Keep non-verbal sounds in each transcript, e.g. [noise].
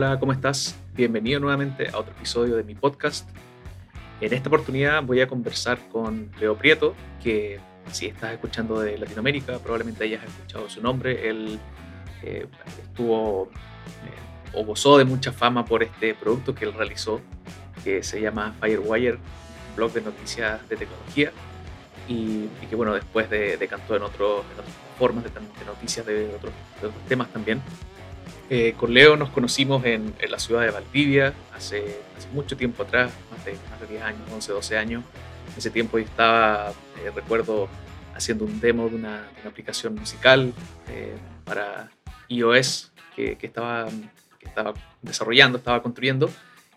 Hola, ¿cómo estás? Bienvenido nuevamente a otro episodio de mi podcast. En esta oportunidad voy a conversar con Leo Prieto, que si estás escuchando de Latinoamérica, probablemente hayas escuchado su nombre. Él eh, estuvo eh, o gozó de mucha fama por este producto que él realizó, que se llama Firewire, blog de noticias de tecnología, y, que bueno, después decantó en, otros, en otras formas de, noticias de otros, de otros temas también. Eh, con Leo nos conocimos en, la ciudad de Valdivia hace, mucho tiempo atrás, más de, más de 10 años, 11, 12 años. En ese tiempo yo estaba, eh, recuerdo, haciendo un demo de una, aplicación musical eh, para iOS que, estaba, desarrollando, estaba construyendo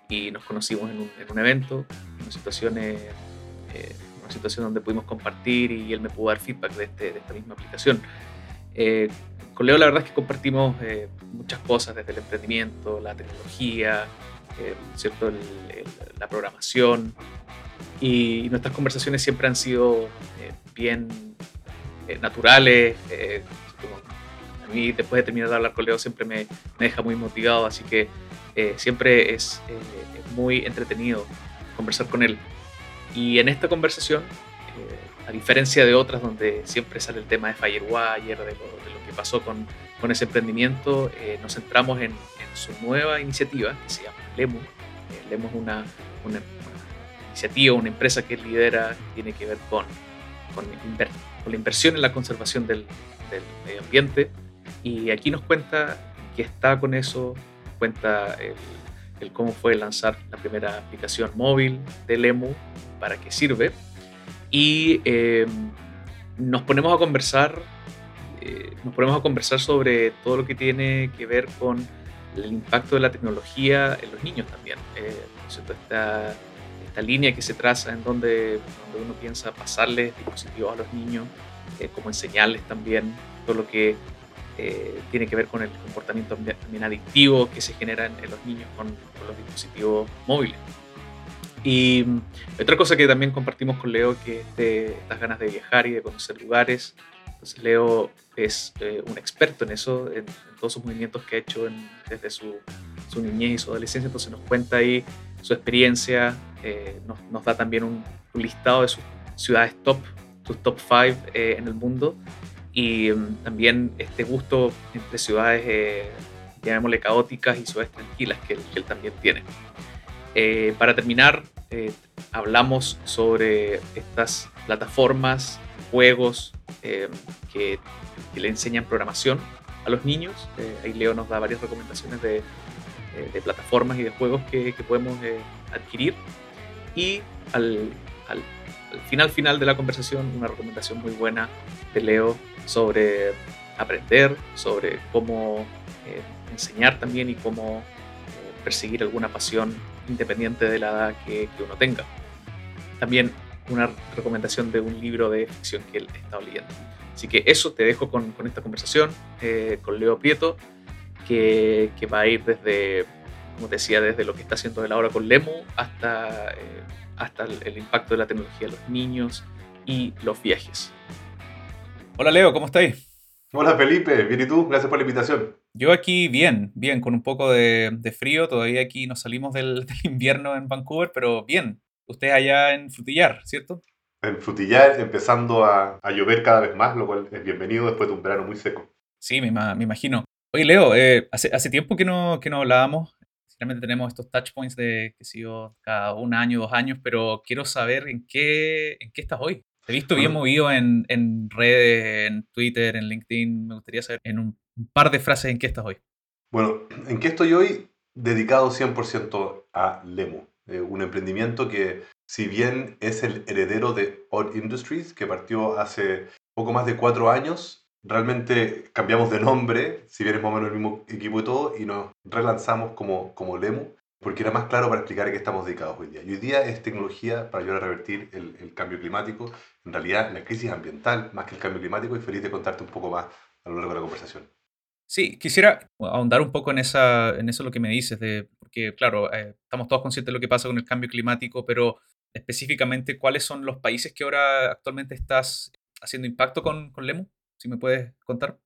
y nos conocimos en un, en evento, una situación, una situación donde pudimos compartir y él me pudo dar feedback de, este, de esta misma aplicación. Con Leo la verdad es que compartimos muchas cosas, desde el emprendimiento, la tecnología, eh, ¿cierto? la programación. Y, nuestras conversaciones siempre han sido eh, bien naturales. a mí, después de terminar de hablar con Leo, siempre me, deja muy motivado, así que siempre es muy entretenido conversar con él. Y en esta conversación, a diferencia de otras donde siempre sale el tema de Firewire, de lo, pasó con, con ese emprendimiento, eh, nos centramos en, su nueva iniciativa que se llama Lemu. Eh, Lemu es una, una, iniciativa, una empresa que lidera, que tiene que ver con, con, con la inversión en la conservación del, del, medio ambiente. Y aquí nos cuenta que está con eso, cuenta el, el cómo fue lanzar la primera aplicación móvil de Lemu, para qué sirve. Y eh, nos ponemos a conversar eh, nos ponemos a conversar sobre todo lo que tiene que ver con el impacto de la tecnología en los niños también. Eh, esta, esta, línea que se traza en donde, donde uno piensa pasarles dispositivos a los niños, eh, como enseñarles también todo lo que tiene que ver con el comportamiento también adictivo que se genera en, los niños con, los dispositivos móviles. Y otra cosa que también compartimos con Leo, que es de estas ganas de viajar y de conocer lugares, Leo es eh, un experto en eso, en, todos sus movimientos que ha hecho desde su, niñez y su adolescencia, entonces nos cuenta ahí su experiencia, eh, nos, da también un, listado de sus ciudades top, sus top 5 eh, en el mundo y mm, también este gusto entre ciudades, llamémosle caóticas y ciudades tranquilas que, que él también tiene. para terminar, hablamos sobre estas plataformas, juegos, eh, que, le enseñan programación a los niños. Eh, ahí Leo nos da varias recomendaciones de, eh, plataformas y de juegos que, podemos adquirir. Y al, final final de la conversación, una recomendación muy buena de Leo sobre aprender, sobre cómo enseñar también y cómo perseguir alguna pasión independiente de la edad que, que uno tenga. También una recomendación de un libro de ficción que él está leyendo. Así que eso te dejo con, con esta conversación eh, con Leo Prieto, que, que, va a ir desde, como te decía, desde lo que está haciendo él ahora con Lemu hasta, eh, hasta el, impacto de la tecnología en los niños y los viajes. Hola Leo, ¿cómo estáis? Hola Felipe, bien y tú, gracias por la invitación. Yo aquí bien, bien, con un poco de, de frío, todavía aquí no salimos del, [laughs] del invierno en Vancouver, pero bien, usted allá en Frutillar, ¿cierto? En Frutillar, empezando a, llover cada vez más, lo cual es bienvenido después de un verano muy seco. Sí, me, imagino. Oye, Leo, eh, hace, hace tiempo que no, que no hablábamos. Realmente tenemos estos touch points de que sigo cada un año, dos años, pero quiero saber en qué, en qué estás hoy. Te he visto bien movido en, en redes, en Twitter, en LinkedIn. Me gustaría saber en un, un par de frases en qué estás hoy. Bueno, ¿en qué estoy hoy? Dedicado 100% a Lemu. Eh, un emprendimiento que si bien es el heredero de Odd Industries, que partió hace poco más de cuatro años, realmente cambiamos de nombre, si bien es más o menos el mismo equipo y todo, y nos relanzamos como, como Lemu, porque era más claro para explicar a qué estamos dedicados hoy día. Y hoy día es tecnología para ayudar a revertir el, el cambio climático, en realidad la crisis ambiental más que el cambio climático, y feliz de contarte un poco más a lo largo de la conversación. Sí, quisiera ahondar un poco en, esa, en eso lo que me dices, de, porque claro, eh, estamos todos conscientes de lo que pasa con el cambio climático, pero específicamente, ¿cuáles son los países que ahora actualmente estás haciendo impacto con, Lemu? Si me puedes contar.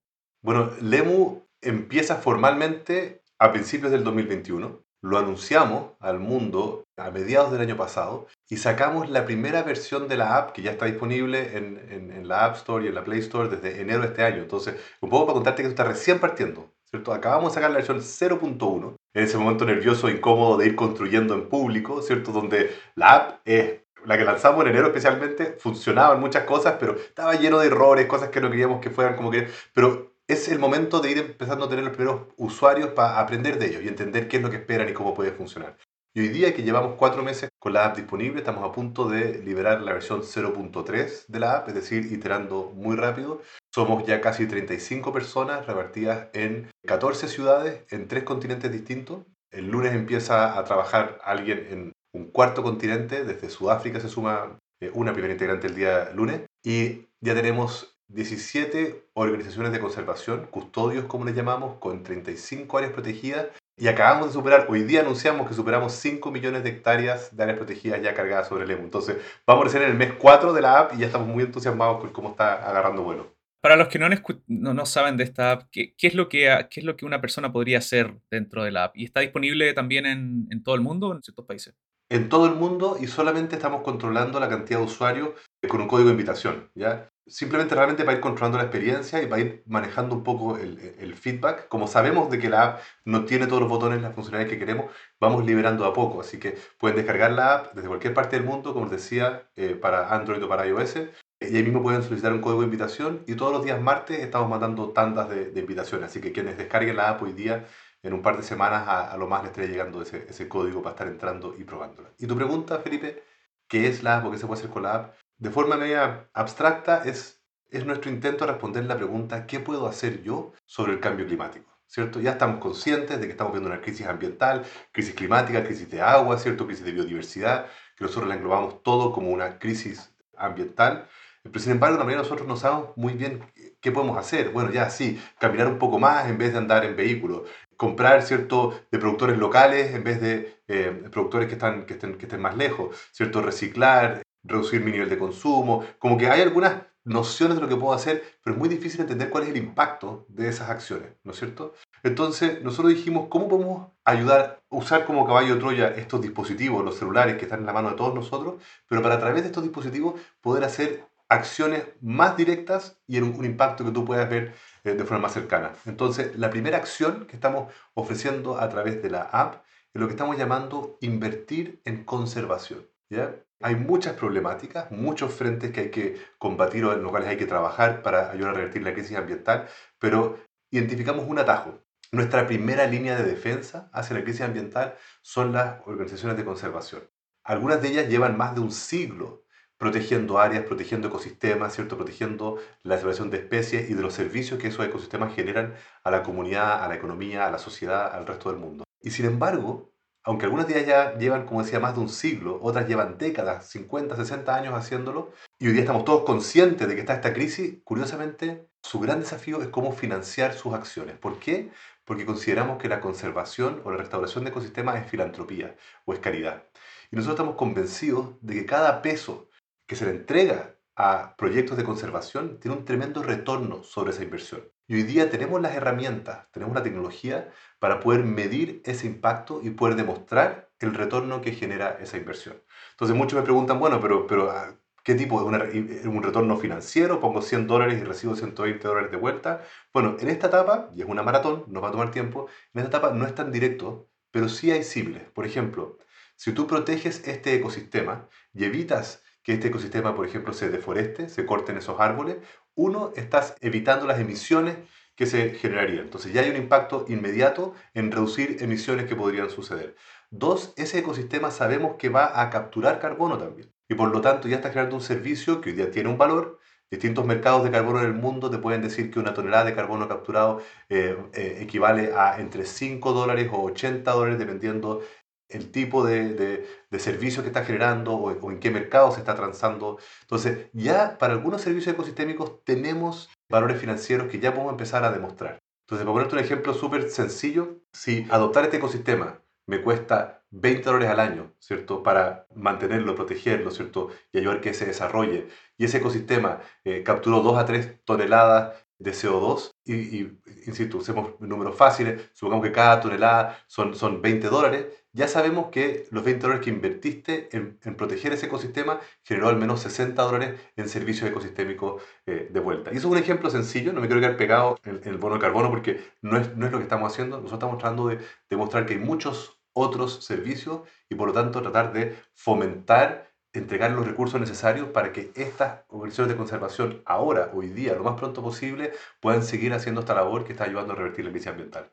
Bueno, Lemu empieza formalmente a principios del 2021, lo anunciamos al mundo a mediados del año pasado y sacamos la primera versión de la app que ya está disponible en, en, la App Store y en la Play Store desde enero de este año. Entonces, un poco para contarte que esto está recién partiendo, ¿cierto? Acabamos de sacar la versión 0.1, en ese momento nervioso, incómodo de ir construyendo en público, ¿cierto? Donde la app es la que lanzamos en enero especialmente, funcionaban muchas cosas, pero estaba lleno de errores, cosas que no queríamos que fueran como que... Pero es el momento de ir empezando a tener los primeros usuarios para aprender de ellos y entender qué es lo que esperan y cómo puede funcionar. Y hoy día que llevamos cuatro meses con la app disponible, estamos a punto de liberar la versión 0.3 de la app, es decir, iterando muy rápido. Somos ya casi 35 personas repartidas en 14 ciudades, en tres continentes distintos. El lunes empieza a trabajar alguien en un cuarto continente, desde Sudáfrica se suma eh, una primera integrante el día lunes. Y ya tenemos 17 organizaciones de conservación, custodios como les llamamos, con 35 áreas protegidas. Y acabamos de superar, hoy día anunciamos que superamos 5 millones de hectáreas de áreas protegidas ya cargadas sobre el EMU. Entonces, vamos a ser en el mes 4 de la app y ya estamos muy entusiasmados con cómo está agarrando vuelo. Para los que no, no, saben de esta app, ¿qué, es lo que, ¿qué es lo que una persona podría hacer dentro de la app? ¿Y está disponible también en, en todo el mundo o en ciertos países? En todo el mundo y solamente estamos controlando la cantidad de usuarios con un código de invitación. ¿ya? Simplemente realmente para ir controlando la experiencia y para ir manejando un poco el, feedback. Como sabemos de que la app no tiene todos los botones, las funcionalidades que queremos, vamos liberando a poco. Así que pueden descargar la app desde cualquier parte del mundo, como les decía, eh, para Android o para iOS. Y ahí mismo pueden solicitar un código de invitación y todos los días martes estamos mandando tandas de, invitaciones. Así que quienes descarguen la app hoy día, en un par de semanas a, lo más les estaré llegando ese, ese código para estar entrando y probándola. Y tu pregunta, Felipe, ¿qué es la app o qué se puede hacer con la app? De forma media abstracta, es, es nuestro intento responder la pregunta ¿qué puedo hacer yo sobre el cambio climático? ¿Cierto? Ya estamos conscientes de que estamos viendo una crisis ambiental, crisis climática, crisis de agua, ¿cierto? crisis de biodiversidad, que nosotros la englobamos todo como una crisis ambiental. Pero sin embargo, también nosotros no sabemos muy bien qué podemos hacer. Bueno, ya sí, caminar un poco más en vez de andar en vehículos, comprar cierto de productores locales en vez de eh, productores que, están, que, estén, que estén más lejos, cierto reciclar, reducir mi nivel de consumo, como que hay algunas nociones de lo que puedo hacer, pero es muy difícil entender cuál es el impacto de esas acciones, ¿no es cierto? Entonces, nosotros dijimos, ¿cómo podemos ayudar a usar como caballo Troya estos dispositivos, los celulares que están en la mano de todos nosotros, pero para a través de estos dispositivos poder hacer acciones más directas y en un, impacto que tú puedas ver eh, de forma más cercana. Entonces, la primera acción que estamos ofreciendo a través de la app es lo que estamos llamando invertir en conservación. ¿ya? Hay muchas problemáticas, muchos frentes que hay que combatir o en los cuales hay que trabajar para ayudar a revertir la crisis ambiental, pero identificamos un atajo. Nuestra primera línea de defensa hacia la crisis ambiental son las organizaciones de conservación. Algunas de ellas llevan más de un siglo protegiendo áreas, protegiendo ecosistemas, ¿cierto? protegiendo la separación de especies y de los servicios que esos ecosistemas generan a la comunidad, a la economía, a la sociedad, al resto del mundo. Y sin embargo, aunque algunas de ellas ya llevan, como decía, más de un siglo, otras llevan décadas, 50, 60 años haciéndolo, y hoy día estamos todos conscientes de que está esta crisis, curiosamente, su gran desafío es cómo financiar sus acciones. ¿Por qué? Porque consideramos que la conservación o la restauración de ecosistemas es filantropía o es caridad. Y nosotros estamos convencidos de que cada peso que se le entrega a proyectos de conservación tiene un tremendo retorno sobre esa inversión. Y hoy día tenemos las herramientas, tenemos la tecnología para poder medir ese impacto y poder demostrar el retorno que genera esa inversión. Entonces muchos me preguntan, bueno, pero, pero ah, ¿qué tipo? ¿Es un retorno financiero? ¿Pongo 100 dólares y recibo 120 dólares de vuelta? Bueno, en esta etapa, y es una maratón, nos va a tomar tiempo, en esta etapa no es tan directo, pero sí hay simples. Por ejemplo, si tú proteges este ecosistema y evitas que este ecosistema, por ejemplo, se deforeste, se corten esos árboles, uno, estás evitando las emisiones que se generarían. Entonces ya hay un impacto inmediato en reducir emisiones que podrían suceder. Dos, ese ecosistema sabemos que va a capturar carbono también. Y por lo tanto ya está creando un servicio que hoy día tiene un valor. Distintos mercados de carbono en el mundo te pueden decir que una tonelada de carbono capturado eh, eh, equivale a entre 5 dólares o 80 dólares dependiendo el tipo de, de, servicio que está generando o, en qué mercado se está transando. Entonces, ya para algunos servicios ecosistémicos tenemos valores financieros que ya podemos empezar a demostrar. Entonces, para ponerte un ejemplo súper sencillo, si adoptar este ecosistema me cuesta 20 dólares al año, ¿cierto? Para mantenerlo, protegerlo, ¿cierto? Y ayudar que se desarrolle. Y ese ecosistema eh, capturó 2 a 3 toneladas de CO2 y, insisto, usemos números fáciles, supongamos que cada tonelada son, son 20 dólares, ya sabemos que los 20 dólares que invertiste en, proteger ese ecosistema generó al menos 60 dólares en servicios ecosistémicos eh, de vuelta. Y eso es un ejemplo sencillo, no me quiero quedar pegado en, el bono de carbono porque no es, no es lo que estamos haciendo, nosotros estamos tratando de demostrar que hay muchos otros servicios y por lo tanto tratar de fomentar entregar los recursos necesarios para que estas organizaciones de conservación ahora, hoy día, lo más pronto posible, puedan seguir haciendo esta labor que está ayudando a revertir la crisis ambiental.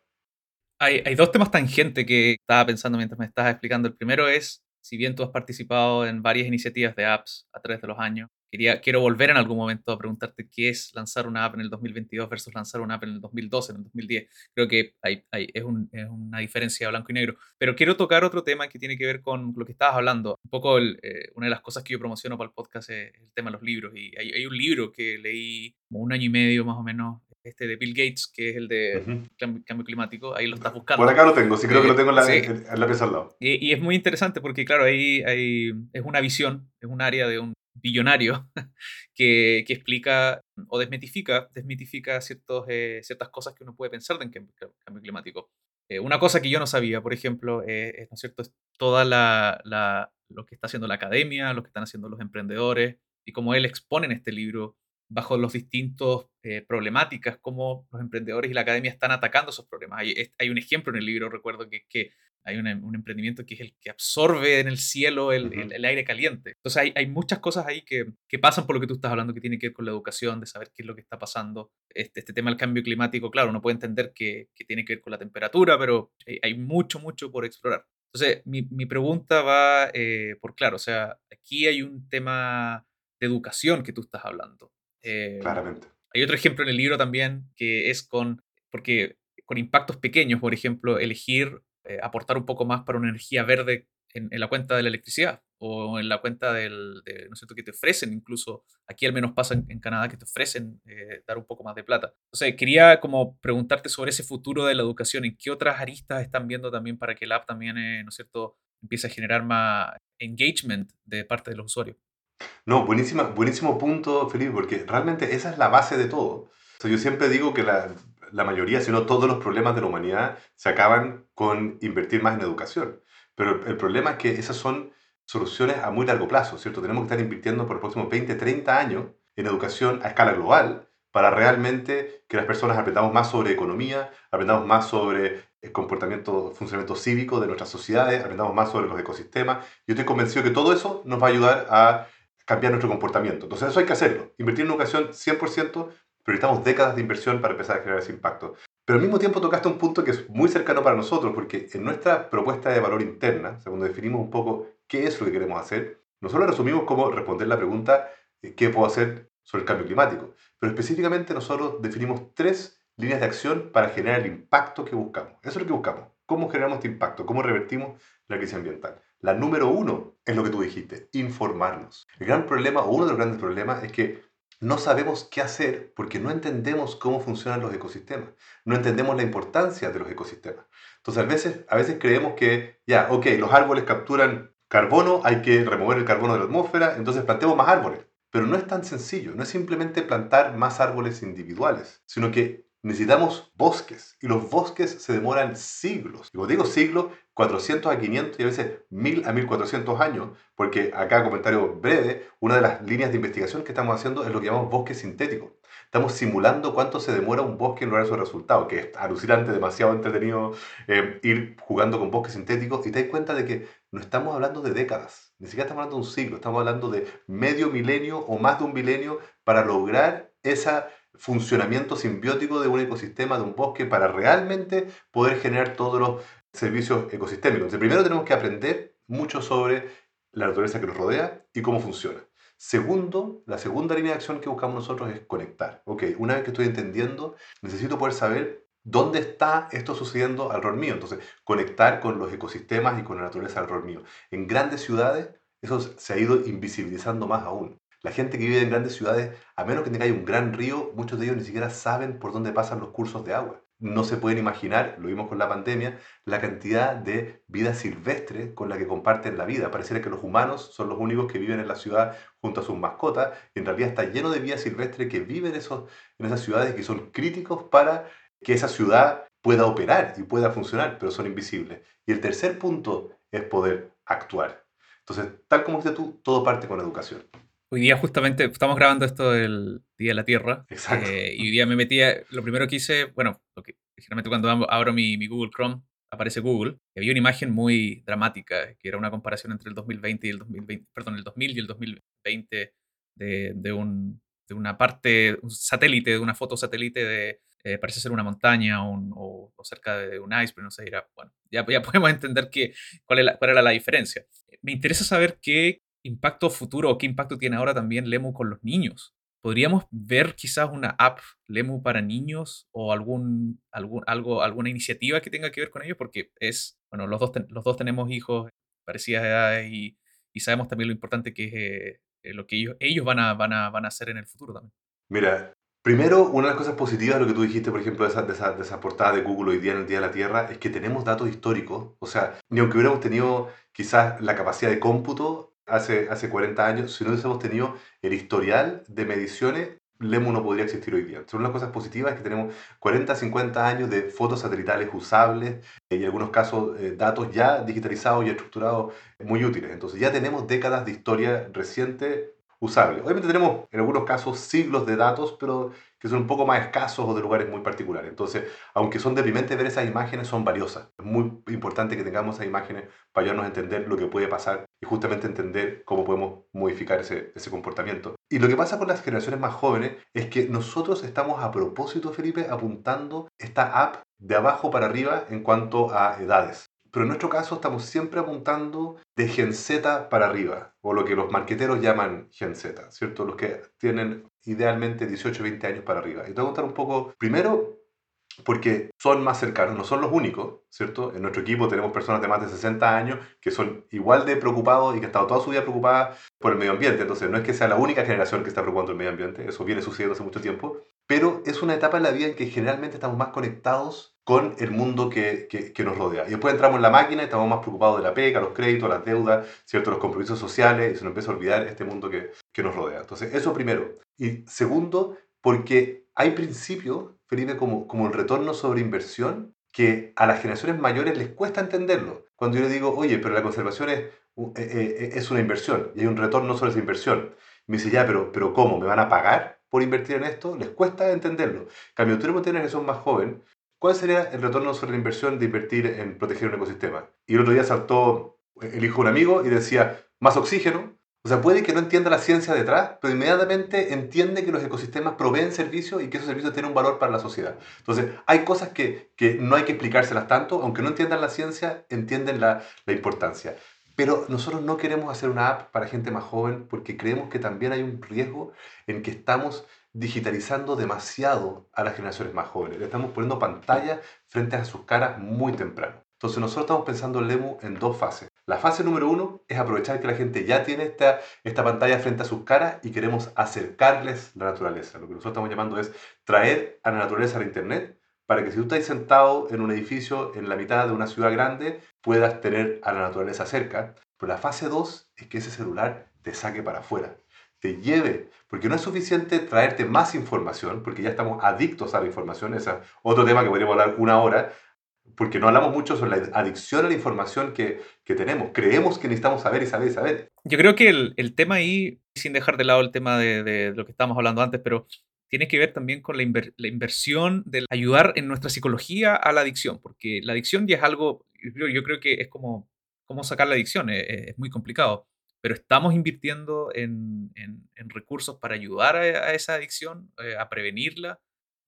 Hay, hay dos temas tangentes que estaba pensando mientras me estabas explicando. El primero es, si bien tú has participado en varias iniciativas de apps a través de los años, quiero volver en algún momento a preguntarte qué es lanzar una app en el 2022 versus lanzar una app en el 2012, en el 2010. Creo que hay, es, una diferencia blanco y negro. Pero quiero tocar otro tema que tiene que ver con lo que estabas hablando. Un poco eh, una de las cosas que yo promociono para el podcast es el tema de los libros. Y hay, un libro que leí como un año y medio más o menos este de Bill Gates, que es el de cambio, climático, ahí lo estás buscando. Por acá lo tengo, sí creo que lo tengo en la, en la pieza al lado. Y, y, es muy interesante porque, claro, ahí, ahí es una visión, es un área de un billonario [laughs] que, explica o desmitifica, desmitifica ciertos, eh, ciertas cosas que uno puede pensar en cambio, climático. Eh, una cosa que yo no sabía, por ejemplo, eh, ¿no es cierto? toda la, la, lo que está haciendo la academia, lo que están haciendo los emprendedores, y como él expone en este libro, bajo los distintos problemáticas, cómo los emprendedores y la academia están atacando esos problemas. Hay, hay un ejemplo en el libro, recuerdo, que, que hay un emprendimiento que es el que absorbe en el cielo el, el, aire caliente. Entonces hay, hay muchas cosas ahí que, que, pasan por lo que tú estás hablando, que tiene que ver con la educación, de saber qué es lo que está pasando. Este, este tema del cambio climático, claro, uno puede entender que, que tiene que ver con la temperatura, pero hay, mucho, mucho por explorar. Entonces, mi, mi pregunta va eh, por claro, o sea, aquí hay un tema de educación que tú estás hablando. Eh, Claramente. Hay otro ejemplo en el libro también que es con, porque con impactos pequeños, por ejemplo, elegir eh, aportar un poco más para una energía verde en, la cuenta de la electricidad o en la cuenta del, de, ¿no sé, que te ofrecen, incluso aquí al menos pasa en, Canadá, que te ofrecen eh, dar un poco más de plata. Entonces, quería como preguntarte sobre ese futuro de la educación, ¿en qué otras aristas están viendo también para que el app también, eh, ¿no es cierto?, empiece a generar más engagement de parte de los usuarios. No, buenísima, buenísimo punto, Felipe, porque realmente esa es la base de todo. O sea, yo siempre digo que la, la mayoría, si no todos los problemas de la humanidad se acaban con invertir más en educación. Pero el problema es que esas son soluciones a muy largo plazo, ¿cierto? Tenemos que estar invirtiendo por los próximos 20, 30 años en educación a escala global para realmente que las personas aprendamos más sobre economía, aprendamos más sobre el comportamiento, funcionamiento cívico de nuestras sociedades, aprendamos más sobre los ecosistemas. Yo estoy convencido que todo eso nos va a ayudar a cambiar nuestro comportamiento. Entonces eso hay que hacerlo. Invertir en educación 100%, pero necesitamos décadas de inversión para empezar a generar ese impacto. Pero al mismo tiempo tocaste un punto que es muy cercano para nosotros, porque en nuestra propuesta de valor interna, cuando definimos un poco qué es lo que queremos hacer, nosotros resumimos como responder la pregunta eh, ¿qué puedo hacer sobre el cambio climático? Pero específicamente nosotros definimos tres líneas de acción para generar el impacto que buscamos. Eso es lo que buscamos. ¿Cómo generamos este impacto? ¿Cómo revertimos la crisis ambiental? La número uno es lo que tú dijiste, informarnos. El gran problema, o uno de los grandes problemas, es que no sabemos qué hacer porque no entendemos cómo funcionan los ecosistemas, no entendemos la importancia de los ecosistemas. Entonces a veces, a veces creemos que, ya, ok, los árboles capturan carbono, hay que remover el carbono de la atmósfera, entonces plantemos más árboles. Pero no es tan sencillo, no es simplemente plantar más árboles individuales, sino que necesitamos bosques y los bosques se demoran siglos. Y cuando digo siglos, 400 a 500 y a veces 1000 a 1400 años, porque acá, comentario breve, una de las líneas de investigación que estamos haciendo es lo que llamamos bosque sintético. Estamos simulando cuánto se demora un bosque en lograr su resultado, que es alucinante, demasiado entretenido eh, ir jugando con bosques sintéticos y te das cuenta de que no estamos hablando de décadas, ni siquiera estamos hablando de un siglo, estamos hablando de medio milenio o más de un milenio para lograr ese funcionamiento simbiótico de un ecosistema, de un bosque, para realmente poder generar todos los servicios ecosistémicos. Entonces, primero tenemos que aprender mucho sobre la naturaleza que nos rodea y cómo funciona. Segundo, la segunda línea de acción que buscamos nosotros es conectar. Ok, una vez que estoy entendiendo, necesito poder saber dónde está esto sucediendo alrededor mío. Entonces, conectar con los ecosistemas y con la naturaleza alrededor mío. En grandes ciudades, eso se ha ido invisibilizando más aún. La gente que vive en grandes ciudades, a menos que tenga un gran río, muchos de ellos ni siquiera saben por dónde pasan los cursos de agua no se pueden imaginar, lo vimos con la pandemia, la cantidad de vida silvestre con la que comparten la vida. Pareciera que los humanos son los únicos que viven en la ciudad junto a sus mascotas, y en realidad está lleno de vida silvestre que viven esos, en esas ciudades que son críticos para que esa ciudad pueda operar y pueda funcionar, pero son invisibles. Y el tercer punto es poder actuar. Entonces, tal como dices tú, todo parte con educación. Hoy día justamente estamos grabando esto del Día de la Tierra. Exacto. Eh, y hoy día me metí, lo primero que hice, bueno, que, generalmente cuando abro mi, mi, Google Chrome aparece Google, y había una imagen muy dramática, que era una comparación entre el 2020 y el 2020, perdón, el 2000 y el 2020 de, de, un, de una parte, un satélite, de una foto satélite de, eh, parece ser una montaña o, o, cerca de un iceberg, no sé, dirá, bueno, ya, ya [laughs] podemos entender que, cuál, cuál era la diferencia. Me interesa saber qué impacto futuro o qué impacto tiene ahora también Lemu con los niños. ¿Podríamos ver quizás una app Lemu para niños o algún, algún, algo, alguna iniciativa que tenga que ver con ellos? Porque es, bueno, los dos, los dos tenemos hijos parecidas edades y, y sabemos también lo importante que es eh, eh, lo que ellos, ellos van, a, van, a, van a hacer en el futuro también. Mira, Primero, una de las cosas positivas de lo que tú dijiste, por ejemplo, de esa, de, esa, de esa, portada de Google hoy día en el Día de la Tierra, es que tenemos datos históricos. O sea, ni aunque hubiéramos tenido quizás la capacidad de cómputo, hace, hace 40 años, si no hubiésemos tenido el historial de mediciones, Lemu no podría existir hoy día. Son unas cosas positivas es que tenemos 40, 50 años de fotos satelitales usables eh, y en algunos casos eh, datos ya digitalizados y estructurados muy útiles. Entonces ya tenemos décadas de historia reciente usable. Obviamente tenemos en algunos casos siglos de datos, pero que son un poco más escasos o de lugares muy particulares. Entonces, aunque son deprimentes ver esas imágenes, son valiosas. Es muy importante que tengamos esas imágenes para ayudarnos a entender lo que puede pasar y justamente entender cómo podemos modificar ese, ese comportamiento. Y lo que pasa con las generaciones más jóvenes es que nosotros estamos a propósito, Felipe, apuntando esta app de abajo para arriba en cuanto a edades. Pero en nuestro caso estamos siempre apuntando de Gen Z para arriba, o lo que los marqueteros llaman Gen Z, ¿cierto? Los que tienen idealmente 18, 20 años para arriba. Y te voy a contar un poco, primero, porque son más cercanos, no son los únicos, ¿cierto? En nuestro equipo tenemos personas de más de 60 años que son igual de preocupados y que han estado toda su vida preocupadas por el medio ambiente. Entonces, no es que sea la única generación que está preocupando el medio ambiente, eso viene sucediendo hace mucho tiempo, pero es una etapa en la vida en que generalmente estamos más conectados con el mundo que, que, nos rodea. Y después entramos en la máquina y estamos más preocupados de la pega, los créditos, las deudas, ¿cierto? los compromisos sociales, y se nos empieza a olvidar este mundo que, que nos rodea. Entonces, eso primero. Y segundo, porque hay principios, Felipe, como, como el retorno sobre inversión, que a las generaciones mayores les cuesta entenderlo. Cuando yo le digo, oye, pero la conservación es, eh, eh, es una inversión y hay un retorno sobre esa inversión. me dice, ya, pero, pero ¿cómo? ¿Me van a pagar por invertir en esto? Les cuesta entenderlo. Cambio, tú tienes que son más joven, ¿cuál sería el retorno sobre la inversión de invertir en proteger un ecosistema? Y el otro día saltó el hijo de un amigo y decía, más oxígeno, o sea, puede que no entienda la ciencia detrás, pero inmediatamente entiende que los ecosistemas proveen servicios y que esos servicios tienen un valor para la sociedad. Entonces, hay cosas que, que no hay que explicárselas tanto, aunque no entiendan la ciencia, entienden la, la importancia. Pero nosotros no queremos hacer una app para gente más joven porque creemos que también hay un riesgo en que estamos digitalizando demasiado a las generaciones más jóvenes. Le estamos poniendo pantalla frente a sus caras muy temprano. Entonces nosotros estamos pensando en Lemu en dos fases. La fase número uno es aprovechar que la gente ya tiene esta, esta pantalla frente a sus caras y queremos acercarles la naturaleza. Lo que nosotros estamos llamando es traer a la naturaleza a Internet para que si tú estás sentado en un edificio en la mitad de una ciudad grande, puedas tener a la naturaleza cerca. Pero la fase 2 es que ese celular te saque para afuera, te lleve, porque no es suficiente traerte más información, porque ya estamos adictos a la información, ese es otro tema que podríamos hablar una hora, porque no hablamos mucho sobre la adicción a la información que, que tenemos. Creemos que necesitamos saber y saber y saber. Yo creo que el, el tema ahí, sin dejar de lado el tema de, de, lo que estábamos hablando antes, pero tiene que ver también con la, la, inversión de ayudar en nuestra psicología a la adicción, porque la adicción ya es algo, yo creo que es como, como sacar la adicción, es, es muy complicado, pero estamos invirtiendo en, en, recursos para ayudar a, esa adicción, eh, a prevenirla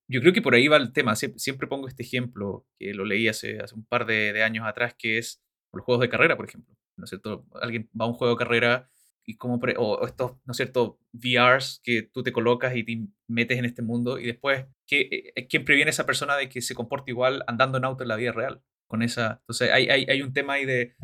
yo creo que por ahí va el tema. siempre pongo este ejemplo que lo leí hace, hace un par de, años atrás, que es los juegos de carrera, por ejemplo. ¿No es cierto? Alguien va a un juego de carrera y como o estos, ¿no es cierto?, VRs que tú te colocas y te metes en este mundo y después, ¿qué, eh, ¿quién previene a esa persona de que se comporte igual andando en auto en la vida real? Con esa, entonces hay, hay, hay un tema ahí de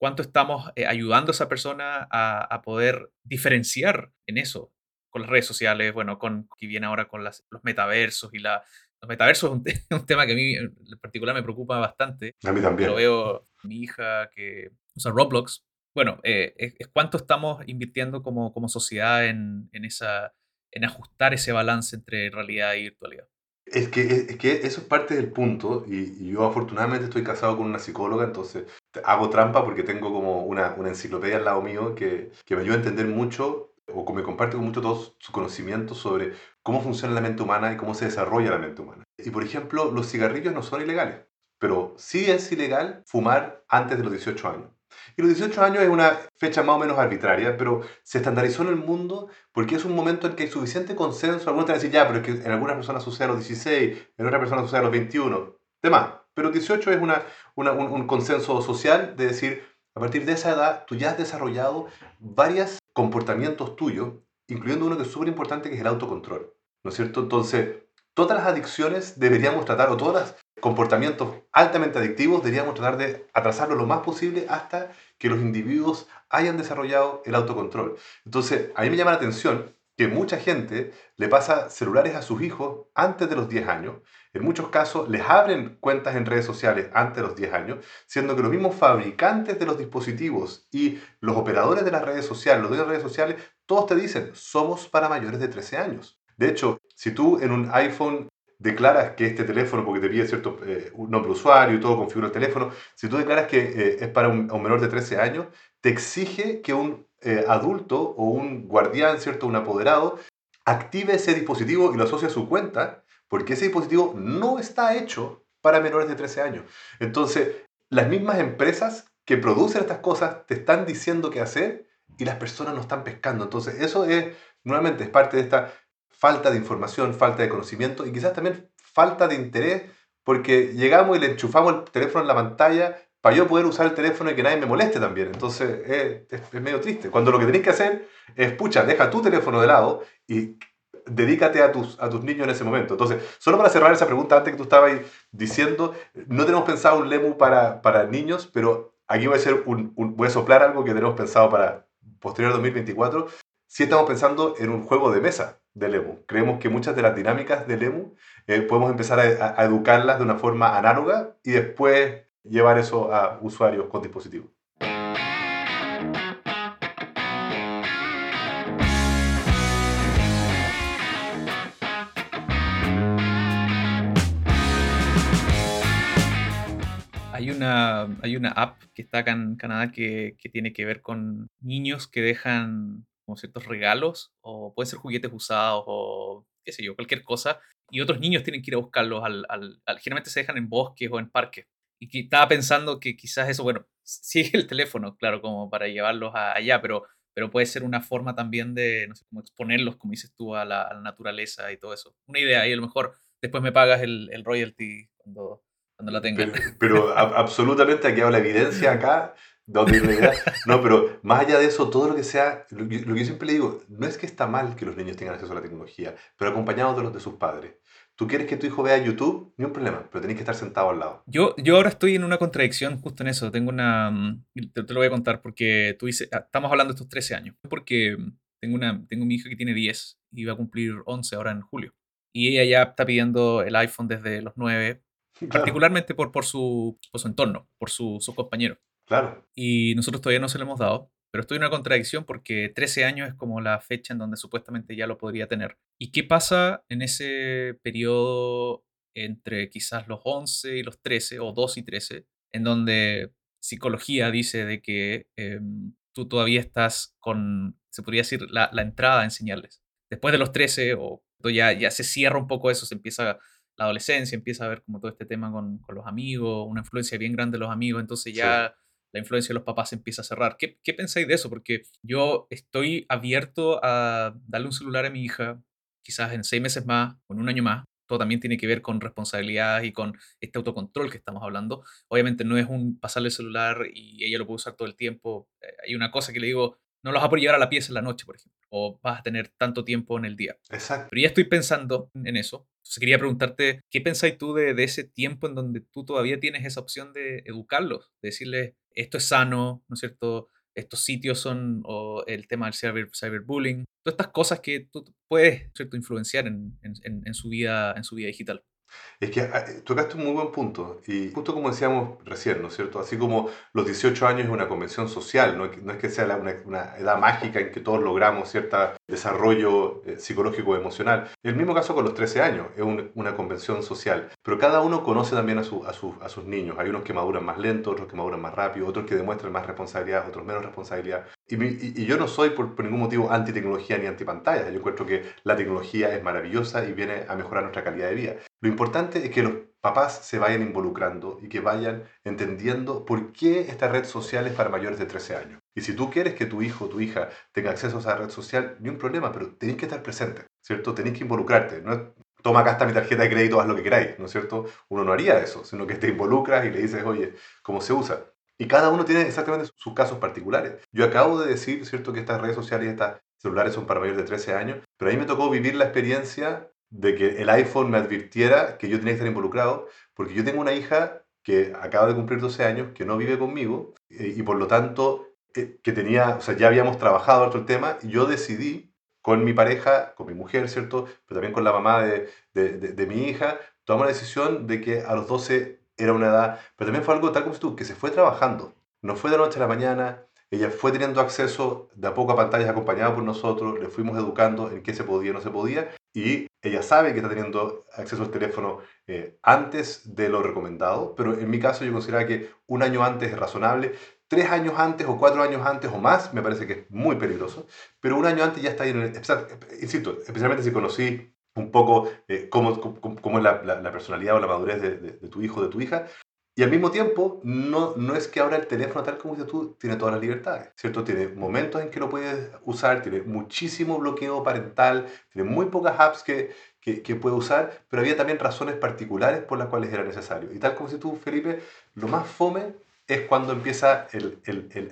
cuánto estamos eh, ayudando a esa persona a, a, poder diferenciar en eso, con las redes sociales, bueno, con que viene ahora con las, los metaversos y la, Los metaversos es un, [laughs] tema que a mí en particular me preocupa bastante. A mí también. Lo veo mi hija que usa Roblox. Bueno, eh, es, cuánto estamos invirtiendo como, como sociedad en, en, esa, en ajustar ese balance entre realidad y virtualidad. Es que, es que eso es parte del punto y, yo afortunadamente estoy casado con una psicóloga, entonces hago trampa porque tengo como una, una enciclopedia al lado mío que, que, me ayuda a entender mucho o que me comparte con mucho todo su conocimiento sobre cómo funciona la mente humana y cómo se desarrolla la mente humana. Y por ejemplo, los cigarrillos no son ilegales, pero sí es ilegal fumar antes de los 18 años. Y los 18 años es una fecha más o menos arbitraria, pero se estandarizó en el mundo porque es un momento en que hay suficiente consenso. Algunos te van a decir, ya, pero es que en algunas personas sucede a los 16, en otras personas sucede a los 21, demás. Pero 18 es una, una, un, consenso social de decir, a partir de esa edad, tú ya has desarrollado varios comportamientos tuyos, incluyendo uno que es súper importante, que es el autocontrol. ¿No es cierto? Entonces, todas las adicciones deberíamos tratar, o todos los comportamientos altamente adictivos, deberíamos tratar de atrasarlo lo más posible hasta que los individuos hayan desarrollado el autocontrol. Entonces, a mí me llama la atención que mucha gente le pasa celulares a sus hijos antes de los 10 años. En muchos casos les abren cuentas en redes sociales antes de los 10 años, siendo que los mismos fabricantes de los dispositivos y los operadores de las redes sociales, los de las redes sociales, todos te dicen, somos para mayores de 13 años. De hecho, si tú en un iPhone declaras que este teléfono, porque te pide cierto eh, nombre de usuario y todo, configura el teléfono, si tú declaras que eh, es para un, menor de 13 años, te exige que un eh, adulto o un guardián, ¿cierto? Un apoderado, active ese dispositivo y lo asocie a su cuenta, porque ese dispositivo no está hecho para menores de 13 años. Entonces, las mismas empresas que producen estas cosas te están diciendo qué hacer y las personas no están pescando. Entonces, eso es, nuevamente, es parte de esta falta de información, falta de conocimiento y quizás también falta de interés porque llegamos y le enchufamos el teléfono en la pantalla para yo poder usar el teléfono y que nadie me moleste también. Entonces es, medio triste. Cuando lo que tenéis que hacer es, pucha, deja tu teléfono de lado y dedícate a tus, a tus niños en ese momento. Entonces, solo para cerrar esa pregunta, antes que tú estabas diciendo, no tenemos pensado un lemu para, para niños, pero aquí voy a, hacer un, voy a soplar algo que tenemos pensado para posterior 2024. Si estamos pensando en un juego de mesa del EMU. Creemos que muchas de las dinámicas del EMU eh, podemos empezar a, educarlas de una forma análoga y después llevar eso a usuarios con dispositivos. Hay una, hay una app que está acá en Canadá que tiene que ver con niños que dejan ciertos regalos, o pueden ser juguetes usados, o qué sé yo, cualquier cosa, y otros niños tienen que ir a buscarlos, al, al, generalmente se dejan en bosques o en parques. Y estaba pensando que quizás eso, bueno, sigue [laughs] el teléfono, claro, como para llevarlos allá, pero, pero puede ser una forma también de, no sé, como exponerlos, como dices tú, a la, naturaleza y todo eso. Una idea, y a lo mejor después me pagas el, el royalty cuando, cuando la tengan. Pero, pero absolutamente aquí la evidencia acá no, pero más allá de eso, todo lo que sea, lo que, yo siempre le digo, no es que está mal que los niños tengan acceso a la tecnología, pero acompañados de los de sus padres. Tú quieres que tu hijo vea YouTube, ni un problema, pero tenés que estar sentado al lado. Yo, yo ahora estoy en una contradicción justo en eso. Tengo una. Mm, te, lo voy a contar porque tú dices. Ah, estamos hablando de estos 13 años. Porque tengo, una, tengo mi hija que tiene 10 y va a cumplir 11 ahora en julio. Y ella ya está pidiendo el iPhone desde los 9, [laughs] particularmente por, por, su, por su entorno, por sus compañeros. Claro. Y nosotros todavía no se lo hemos dado, pero estoy en una contradicción porque 13 años es como la fecha en donde supuestamente ya lo podría tener. ¿Y qué pasa en ese periodo entre quizás los 11 y los 13 o 2 y 13, en donde psicología dice de que em, tú todavía estás con, se podría decir, la, entrada a enseñarles. Después de los 13 o ya, ya se cierra un poco eso, se empieza la adolescencia, empieza a ver como todo este tema con, con los amigos, una influencia bien grande de los amigos, entonces ya la influencia de los papás empieza a cerrar. ¿Qué, ¿Qué, pensáis de eso? Porque yo estoy abierto a darle un celular a mi hija, quizás en seis meses más, o en un año más. Todo también tiene que ver con responsabilidad y con este autocontrol que estamos hablando. Obviamente no es un pasarle el celular y ella lo puede usar todo el tiempo. Eh, hay una cosa que le digo, no los vas a poder llevar a la pieza en la noche, por ejemplo, o vas a tener tanto tiempo en el día. Exacto. Pero ya estoy pensando en eso. Entonces quería preguntarte, ¿qué pensáis tú de, de, ese tiempo en donde tú todavía tienes esa opción de educarlos? De decirles, esto es sano, ¿no es cierto? Estos sitios son o el tema del cyber, cyberbullying, todas estas cosas que tú puedes ¿cierto? influenciar en, en, su vida, en su vida digital. Es que ah, tocaste un muy buen punto. Y justo como decíamos recién, ¿no es cierto? Así como los 18 años es una convención social, no, es que sea una, una, edad mágica en que todos logramos cierto desarrollo eh, psicológico emocional. El mismo caso con los 13 años, es una convención social. Pero cada uno conoce también a, su, a, a, sus niños. Hay unos que maduran más lento, otros que maduran más rápido, otros que demuestran más responsabilidad, otros menos responsabilidad. Y, y, yo no soy por, por ningún motivo anti-tecnología ni anti-pantalla. Yo encuentro que la tecnología es maravillosa y viene a mejorar nuestra calidad de vida. Lo importante es que los papás se vayan involucrando y que vayan entendiendo por qué esta red social es para mayores de 13 años. Y si tú quieres que tu hijo o tu hija tenga acceso a esa red social, ni un problema, pero tenés que estar presente, ¿cierto? Tenés que involucrarte. No toma acá está mi tarjeta de crédito, haz lo que queráis, ¿no es cierto? Uno no haría eso, sino que te involucras y le dices, oye, ¿cómo se usa? Y cada uno tiene exactamente sus casos particulares. Yo acabo de decir, ¿cierto?, que estas redes sociales y estas celulares son para mayores de 13 años, pero a mí me tocó vivir la experiencia de que el iPhone me advirtiera que yo tenía que estar involucrado, porque yo tengo una hija que acaba de cumplir 12 años, que no vive conmigo, eh, y por lo tanto, eh, que tenía, o sea, ya habíamos trabajado otro tema, y yo decidí con mi pareja, con mi mujer, ¿cierto? Pero también con la mamá de, de, mi hija, tomamos la decisión de que a los 12 era una edad, pero también fue algo tal como tú, que se fue trabajando. No fue de noche a la mañana, ella fue teniendo acceso de a poco a pantallas acompañada por nosotros, le fuimos educando en qué se podía y no se podía, y ella sabe que está teniendo acceso al teléfono eh, antes de lo recomendado, pero en mi caso yo considero que un año antes es razonable, tres años antes o cuatro años antes o más me parece que es muy peligroso, pero un año antes ya está ahí, en el, insisto, especialmente si conocí un poco eh, cómo, cómo, es la, la, personalidad o la madurez de, de, de tu hijo o de tu hija, y al mismo tiempo, no, no es que ahora el teléfono, tal como dices tú, tiene todas las libertades, ¿cierto? Tiene momentos en que lo puedes usar, tiene muchísimo bloqueo parental, tiene muy pocas apps que, que, puede usar, pero había también razones particulares por las cuales era necesario. Y tal como dices tú, Felipe, lo más fome es cuando empieza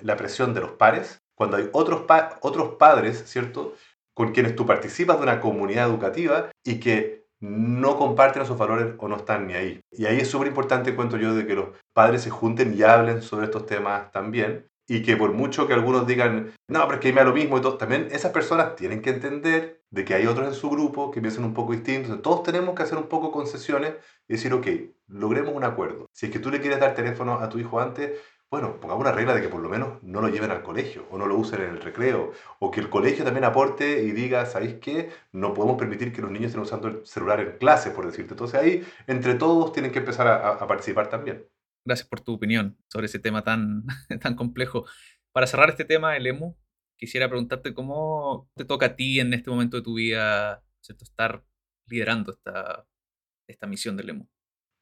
la presión de los pares, cuando hay otros, otros padres, ¿cierto? Con quienes tú participas de una comunidad educativa y que no comparten esos valores o no están ni ahí. Y ahí es súper importante, cuento yo, de que los padres se junten y hablen sobre estos temas también. Y que por mucho que algunos digan, no, pero es que me da lo mismo y todo, también esas personas tienen que entender de que hay otros en su grupo que piensan un poco distintos. todos tenemos que hacer un poco concesiones y decir, ok, logremos un acuerdo. Si es que tú le quieres dar teléfono a tu hijo antes, bueno, pongamos una regla de que por lo menos no lo lleven al colegio o no lo usen en el recreo. O que el colegio también aporte y diga, ¿sabéis qué? No podemos permitir que los niños estén usando el celular en clase, por decirte. Entonces ahí, entre todos, tienen que empezar a, participar también. Gracias por tu opinión sobre ese tema tan, [laughs] tan complejo. Para cerrar este tema, el EMU, quisiera preguntarte cómo te toca a ti en este momento de tu vida ¿cierto? estar liderando esta, esta misión del EMU.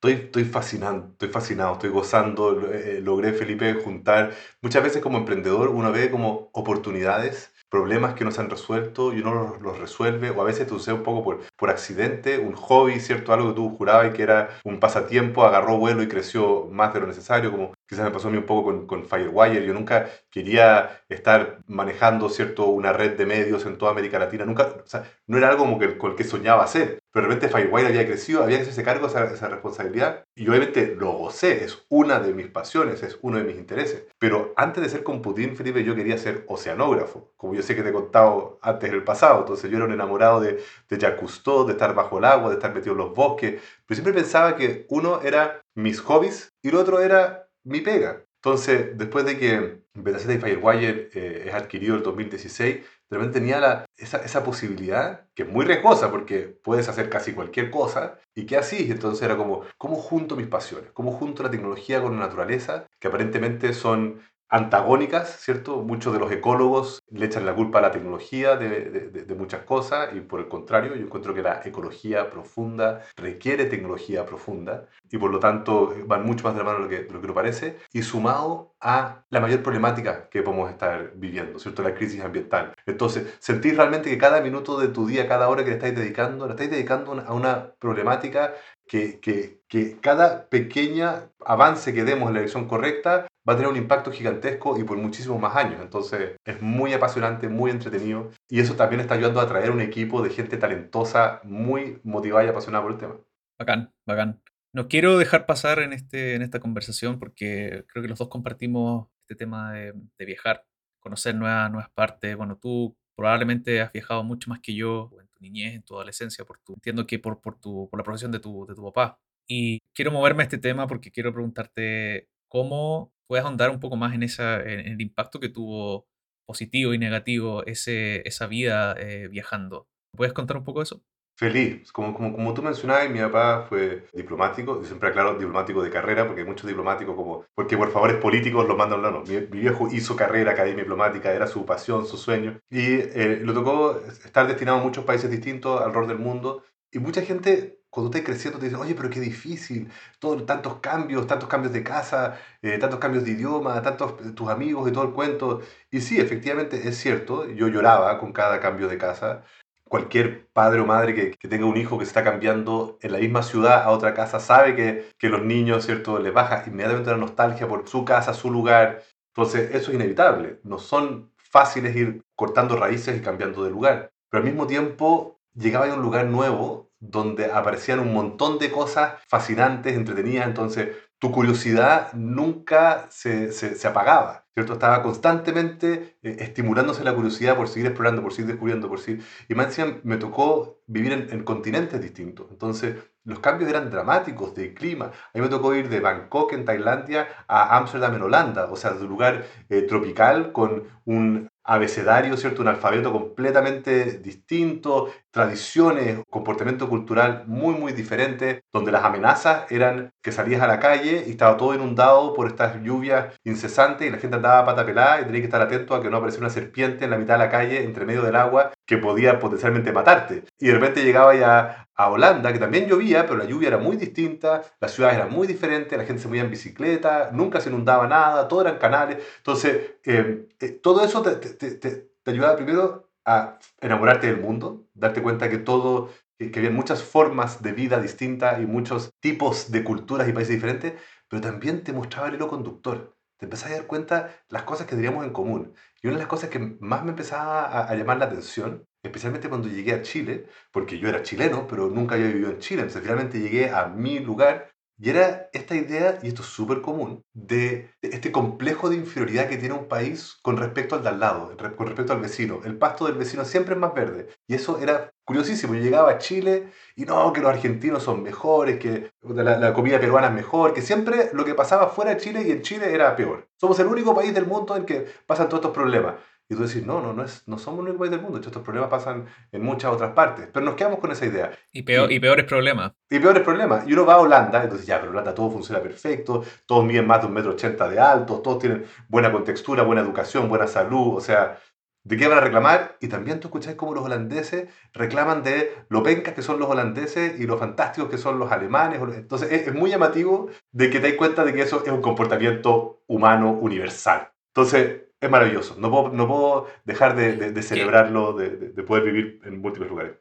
Estoy, estoy fascinado, estoy fascinado, estoy gozando. Eh, logré, Felipe, juntar. Muchas veces como emprendedor uno ve como oportunidades, problemas que no se han resuelto y uno los, resuelve, o a veces te sucede un poco por, por accidente, un hobby, ¿cierto? Algo que tú jurabas que era un pasatiempo, agarró vuelo y creció más de lo necesario, como quizás me pasó a mí un poco con, con Firewire. Yo nunca quería estar manejando, ¿cierto? Una red de medios en toda América Latina. Nunca, o sea, no era algo como que, con el que soñaba hacer. Pero de repente Firewire había crecido, había que hacerse cargo esa, esa, responsabilidad. Y obviamente lo gocé, es una de mis pasiones, es uno de mis intereses. Pero antes de ser computín, Felipe, yo quería ser oceanógrafo. Como yo sé que te he contado antes en el pasado. Entonces yo era un enamorado de, de Jacques Cousteau, de estar bajo el agua, de estar metido en los bosques. Pero siempre pensaba que uno era mis hobbies y el otro era mi pega. Entonces, después de que Betaceta y Firewire eh, es adquirido el 2016, realmente tenía la, esa, esa, posibilidad, que es muy riesgosa porque puedes hacer casi cualquier cosa, y que así, entonces era como, ¿cómo junto mis pasiones? ¿Cómo junto la tecnología con la naturaleza? Que aparentemente son antagónicas, ¿cierto? Muchos de los ecólogos le echan la culpa a la tecnología de, muchas cosas y por el contrario, yo encuentro que la ecología profunda requiere tecnología profunda y por lo tanto van mucho más de la mano de lo que, de lo que parece y sumado a la mayor problemática que podemos estar viviendo, ¿cierto? La crisis ambiental. Entonces, sentir realmente que cada minuto de tu día, cada hora que le estáis dedicando, le estáis dedicando a una problemática que, que, que cada pequeña avance que demos en la dirección correcta va a tener un impacto gigantesco y por muchísimos más años. Entonces es muy apasionante, muy entretenido y eso también está ayudando a atraer un equipo de gente talentosa, muy motivada y apasionada por el tema. Bacán, bacán. No quiero dejar pasar en, este, en esta conversación porque creo que los dos compartimos este tema de, viajar, conocer nuevas, nuevas partes. Bueno, tú probablemente has viajado mucho más que yo tu niñez, en tu adolescencia, por tu, entiendo que por, por, tu, por la profesión de tu, de tu papá. Y quiero moverme a este tema porque quiero preguntarte cómo puedes ahondar un poco más en, esa, en el impacto que tuvo positivo y negativo ese, esa vida eh, viajando. ¿Puedes contar un poco eso? Feliz. Como, como, como tú mencionabas, mi papá fue diplomático, siempre aclaro diplomático de carrera, porque muchos diplomáticos como, porque por favores políticos lo mandan, no, no. Mi, viejo hizo carrera, academia diplomática, era su pasión, su sueño, y eh, le tocó estar destinado a muchos países distintos alrededor del mundo, y mucha gente, cuando estás creciendo, te dice, oye, pero qué difícil, todo, tantos cambios, tantos cambios de casa, eh, tantos cambios de idioma, tantos eh, tus amigos y todo el cuento. Y sí, efectivamente es cierto, yo lloraba con cada cambio de casa, cualquier padre o madre que, que, tenga un hijo que está cambiando en la misma ciudad a otra casa sabe que, que los niños, ¿cierto?, les baja inmediatamente la nostalgia por su casa, su lugar. Entonces, eso es inevitable. No son fáciles ir cortando raíces y cambiando de lugar. Pero al mismo tiempo, llegaba a un lugar nuevo donde aparecían un montón de cosas fascinantes, entretenidas. Entonces, tu curiosidad nunca se, se apagaba. ¿Cierto? Estaba constantemente eh, estimulándose la curiosidad por seguir explorando, por seguir descubriendo, por seguir... Y me tocó vivir en, en, continentes distintos. Entonces, los cambios eran dramáticos de clima. A mí me tocó ir de Bangkok, en Tailandia, a Ámsterdam, en Holanda. O sea, de un lugar eh, tropical con un abecedario, ¿cierto? Un alfabeto completamente distinto, tradiciones, comportamiento cultural muy, muy diferente, donde las amenazas eran que salías a la calle y estaba todo inundado por estas lluvias incesantes y la gente andaba pata pelada y tenías que estar atento a que no apareciera una serpiente en la mitad de la calle, entre medio del agua, que podía potencialmente matarte. Y de repente llegaba ya a Holanda, que también llovía, pero la lluvia era muy distinta, las ciudades eran muy diferentes, la gente se movía en bicicleta, nunca se inundaba nada, todo eran canales. Entonces, eh, eh, todo eso te, te, ayudaba primero a enamorarte del mundo, darte cuenta que todo, que, que había muchas formas de vida distintas y muchos tipos de culturas y países diferentes, pero también te mostraba el hilo conductor. Te empezás a dar cuenta las cosas que teníamos en común. Y una de las cosas que más me empezaba a, a llamar la atención especialmente cuando llegué a Chile, porque yo era chileno, pero nunca había vivido en Chile, entonces finalmente llegué a mi lugar y era esta idea, y esto es súper común, de este complejo de inferioridad que tiene un país con respecto al de al lado, con respecto al vecino. El pasto del vecino siempre es más verde. Y eso era curiosísimo. Yo llegaba a Chile y no, que los argentinos son mejores, que la, la, comida peruana es mejor, que siempre lo que pasaba fuera de Chile y en Chile era peor. Somos el único país del mundo en que pasan todos estos problemas. Y tú decís, no, no, no, es, no somos el único país del mundo, estos problemas pasan en muchas otras partes, pero nos quedamos con esa idea. Y, peor, y, y peores problemas. Y peores problemas. Y uno va a Holanda, entonces ya, pero Holanda todo funciona perfecto, todos miden más de un metro ochenta de alto, todos tienen buena contextura, buena educación, buena salud, o sea, ¿de qué van a reclamar? Y también tú escuchás cómo los holandeses reclaman de lo pencas que son los holandeses y lo fantásticos que son los alemanes. Entonces es, es muy llamativo de que te das cuenta de que eso es un comportamiento humano universal. Entonces, es maravilloso. No puedo, no puedo dejar de, de, de celebrarlo, de, de, poder vivir en múltiples lugares.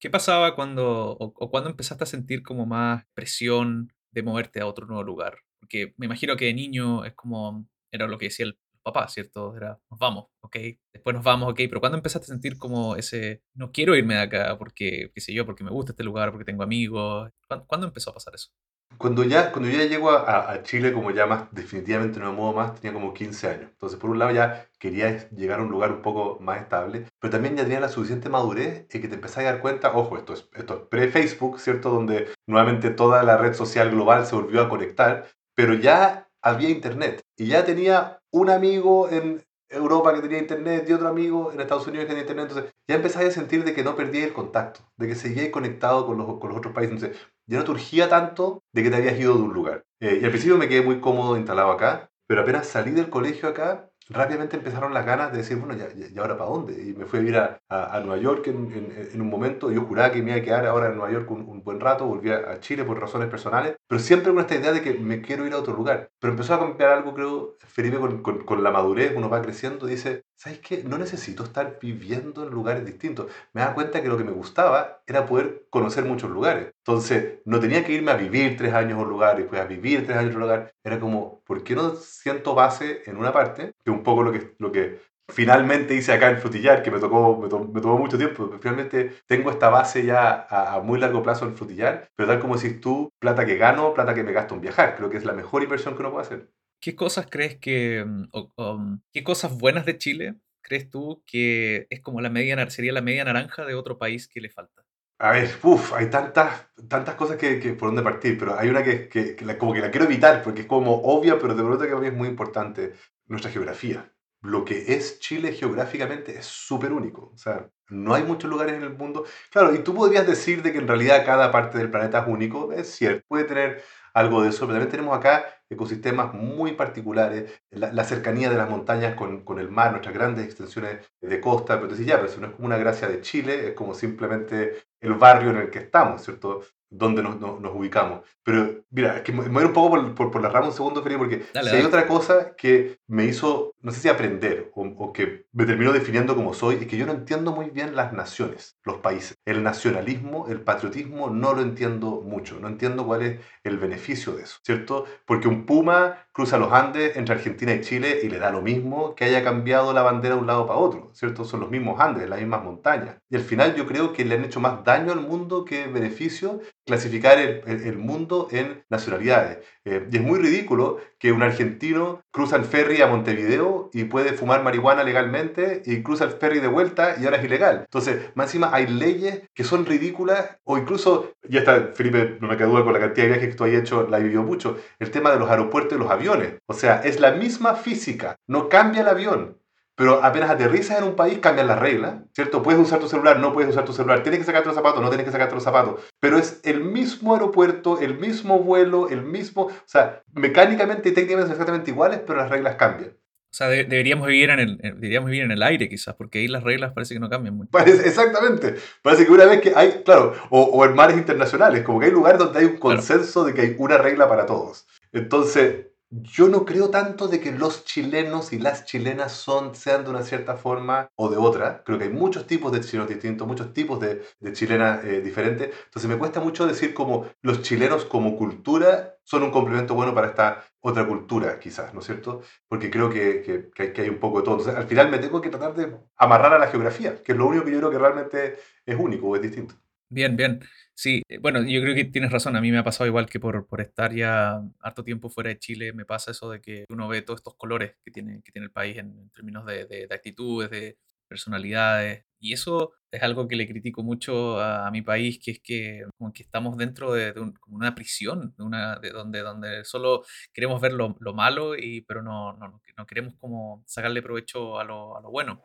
¿Qué pasaba cuando, o, o, cuando empezaste a sentir como más presión de moverte a otro nuevo lugar? Porque me imagino que de niño es como, era lo que decía el papá, ¿cierto? Era, nos vamos, ok, después nos vamos, ok, pero ¿cuándo empezaste a sentir como ese, no quiero irme de acá porque, qué sé yo, porque me gusta este lugar, porque tengo amigos? ¿Cuándo, ¿cuándo empezó a pasar eso? Cuando ya, cuando ya llego a, a, Chile, como ya más definitivamente no me muevo más, tenía como 15 años. Entonces, por un lado ya quería llegar a un lugar un poco más estable, pero también ya tenía la suficiente madurez en que te empezás a dar cuenta, ojo, esto es, esto es pre-Facebook, ¿cierto? Donde nuevamente toda la red social global se volvió a conectar, pero ya había internet y ya tenía un amigo en Europa que tenía internet y otro amigo en Estados Unidos que tenía internet. Entonces ya empezás a sentir de que no perdía el contacto, de que seguía conectado con los, con los otros países. Entonces ya no te urgía tanto de que te habías ido de un lugar. Eh, y al principio me quedé muy cómodo instalado acá, pero apenas salí del colegio acá, rápidamente empezaron las ganas de decir, bueno, ¿y ya, ya, ahora para dónde? Y me fui a vivir a, a, a Nueva York en, en, en, un momento. Yo juraba que me iba a quedar ahora en Nueva York un, un, buen rato, volví a Chile por razones personales, pero siempre con esta idea de que me quiero ir a otro lugar. Pero empezó a cambiar algo, creo, Felipe, con, con, con la madurez, uno va creciendo y dice, ¿sabes qué? No necesito estar viviendo en lugares distintos. Me da cuenta que lo que me gustaba era poder conocer muchos lugares. Entonces, no tenía que irme a vivir tres años a un lugar y después a vivir tres años en otro lugar. Era como, ¿por qué no siento base en una parte? Que un poco lo que, lo que finalmente hice acá en Frutillar, que me, tocó, me, to, me tomó mucho tiempo. Finalmente tengo esta base ya a, a, muy largo plazo en Frutillar, pero tal como decís tú, plata que gano, plata que me gasto en viajar. Creo que es la mejor inversión que uno puede hacer. ¿Qué cosas crees que, um, um, qué cosas buenas de Chile crees tú que es como la media, sería la media naranja de otro país que le falta? A ver, uff, hay tantas, tantas cosas que, que, por donde partir, pero hay una que, que, como que la quiero evitar porque es como obvia, pero de verdad que para mí es muy importante, nuestra geografía. Lo que es Chile geográficamente es súper único. O sea, no hay muchos lugares en el mundo. Claro, y tú podrías decir de que en realidad cada parte del planeta es único. Es cierto, puede tener algo de eso, pero también tenemos acá ecosistemas muy particulares, la, cercanía de las montañas con, con, el mar, nuestras grandes extensiones de costa, pero decís, ya, pero eso no es como una gracia de Chile, es como simplemente el barrio en el que estamos, ¿cierto? Donde nos, nos, ubicamos. Pero mira, es que me voy un poco por, por, por la rama un segundo, Felipe, porque si hay otra cosa que me hizo, no sé si aprender o, o, que me terminó definiendo como soy, es que yo no entiendo muy bien las naciones, los países. El nacionalismo, el patriotismo, no lo entiendo mucho. No entiendo cuál es el beneficio de eso, ¿cierto? Porque un puma cruza los Andes entre Argentina y Chile y le da lo mismo que haya cambiado la bandera de un lado para otro, ¿cierto? Son los mismos Andes, las mismas montañas. Y al final yo creo que le han hecho más daño al mundo que beneficio clasificar el, el, mundo en nacionalidades. Eh, y es muy ridículo que un argentino cruza el ferry a Montevideo y puede fumar marihuana legalmente y cruza el ferry de vuelta y ahora es ilegal. Entonces, más encima hay leyes que son ridículas o incluso, ya está, Felipe, no me queda duda con la cantidad de viajes que tú has hecho, la he vivido mucho, el tema de los aeropuertos y los aviones o sea, es la misma física, no cambia el avión. Pero apenas aterrizas en un país, cambian las reglas, ¿cierto? Puedes usar tu celular, no puedes usar tu celular, tienes que sacarte los zapatos, no tienes que sacarte los zapatos. Pero es el mismo aeropuerto, el mismo vuelo, el mismo... O sea, mecánicamente y técnicamente son exactamente iguales, pero las reglas cambian. O sea, deberíamos, vivir en el, deberíamos vivir en el aire quizás, porque ahí las reglas parece que no cambian mucho. exactamente. Parece que una vez que hay, claro, o, o, en mares internacionales, como que hay lugares donde hay un consenso de que hay una regla para todos. Entonces, yo no creo tanto de que los chilenos y las chilenas son, sean de una cierta forma o de otra. Creo que hay muchos tipos de chilenos distintos, muchos tipos de, de chilenas eh, diferentes. Entonces me cuesta mucho decir como los chilenos como cultura son un complemento bueno para esta otra cultura, quizás, ¿no es cierto? Porque creo que, que, hay, un poco de todo. Entonces al final me tengo que tratar de amarrar a la geografía, que es lo único que yo creo que realmente es único o es distinto. Bien, bien. Sí, eh, bueno, yo creo que tienes razón. A mí me ha pasado igual que por, por estar ya harto tiempo fuera de Chile, me pasa eso de que uno ve todos estos colores que tiene, que tiene el país en, términos de, de, actitudes, de personalidades. Y eso es algo que le critico mucho a, mi país, que es que, como que estamos dentro de, una prisión, de una, de donde, donde solo queremos ver lo, lo malo, y, pero no, no, no, queremos como sacarle provecho a lo, a lo bueno.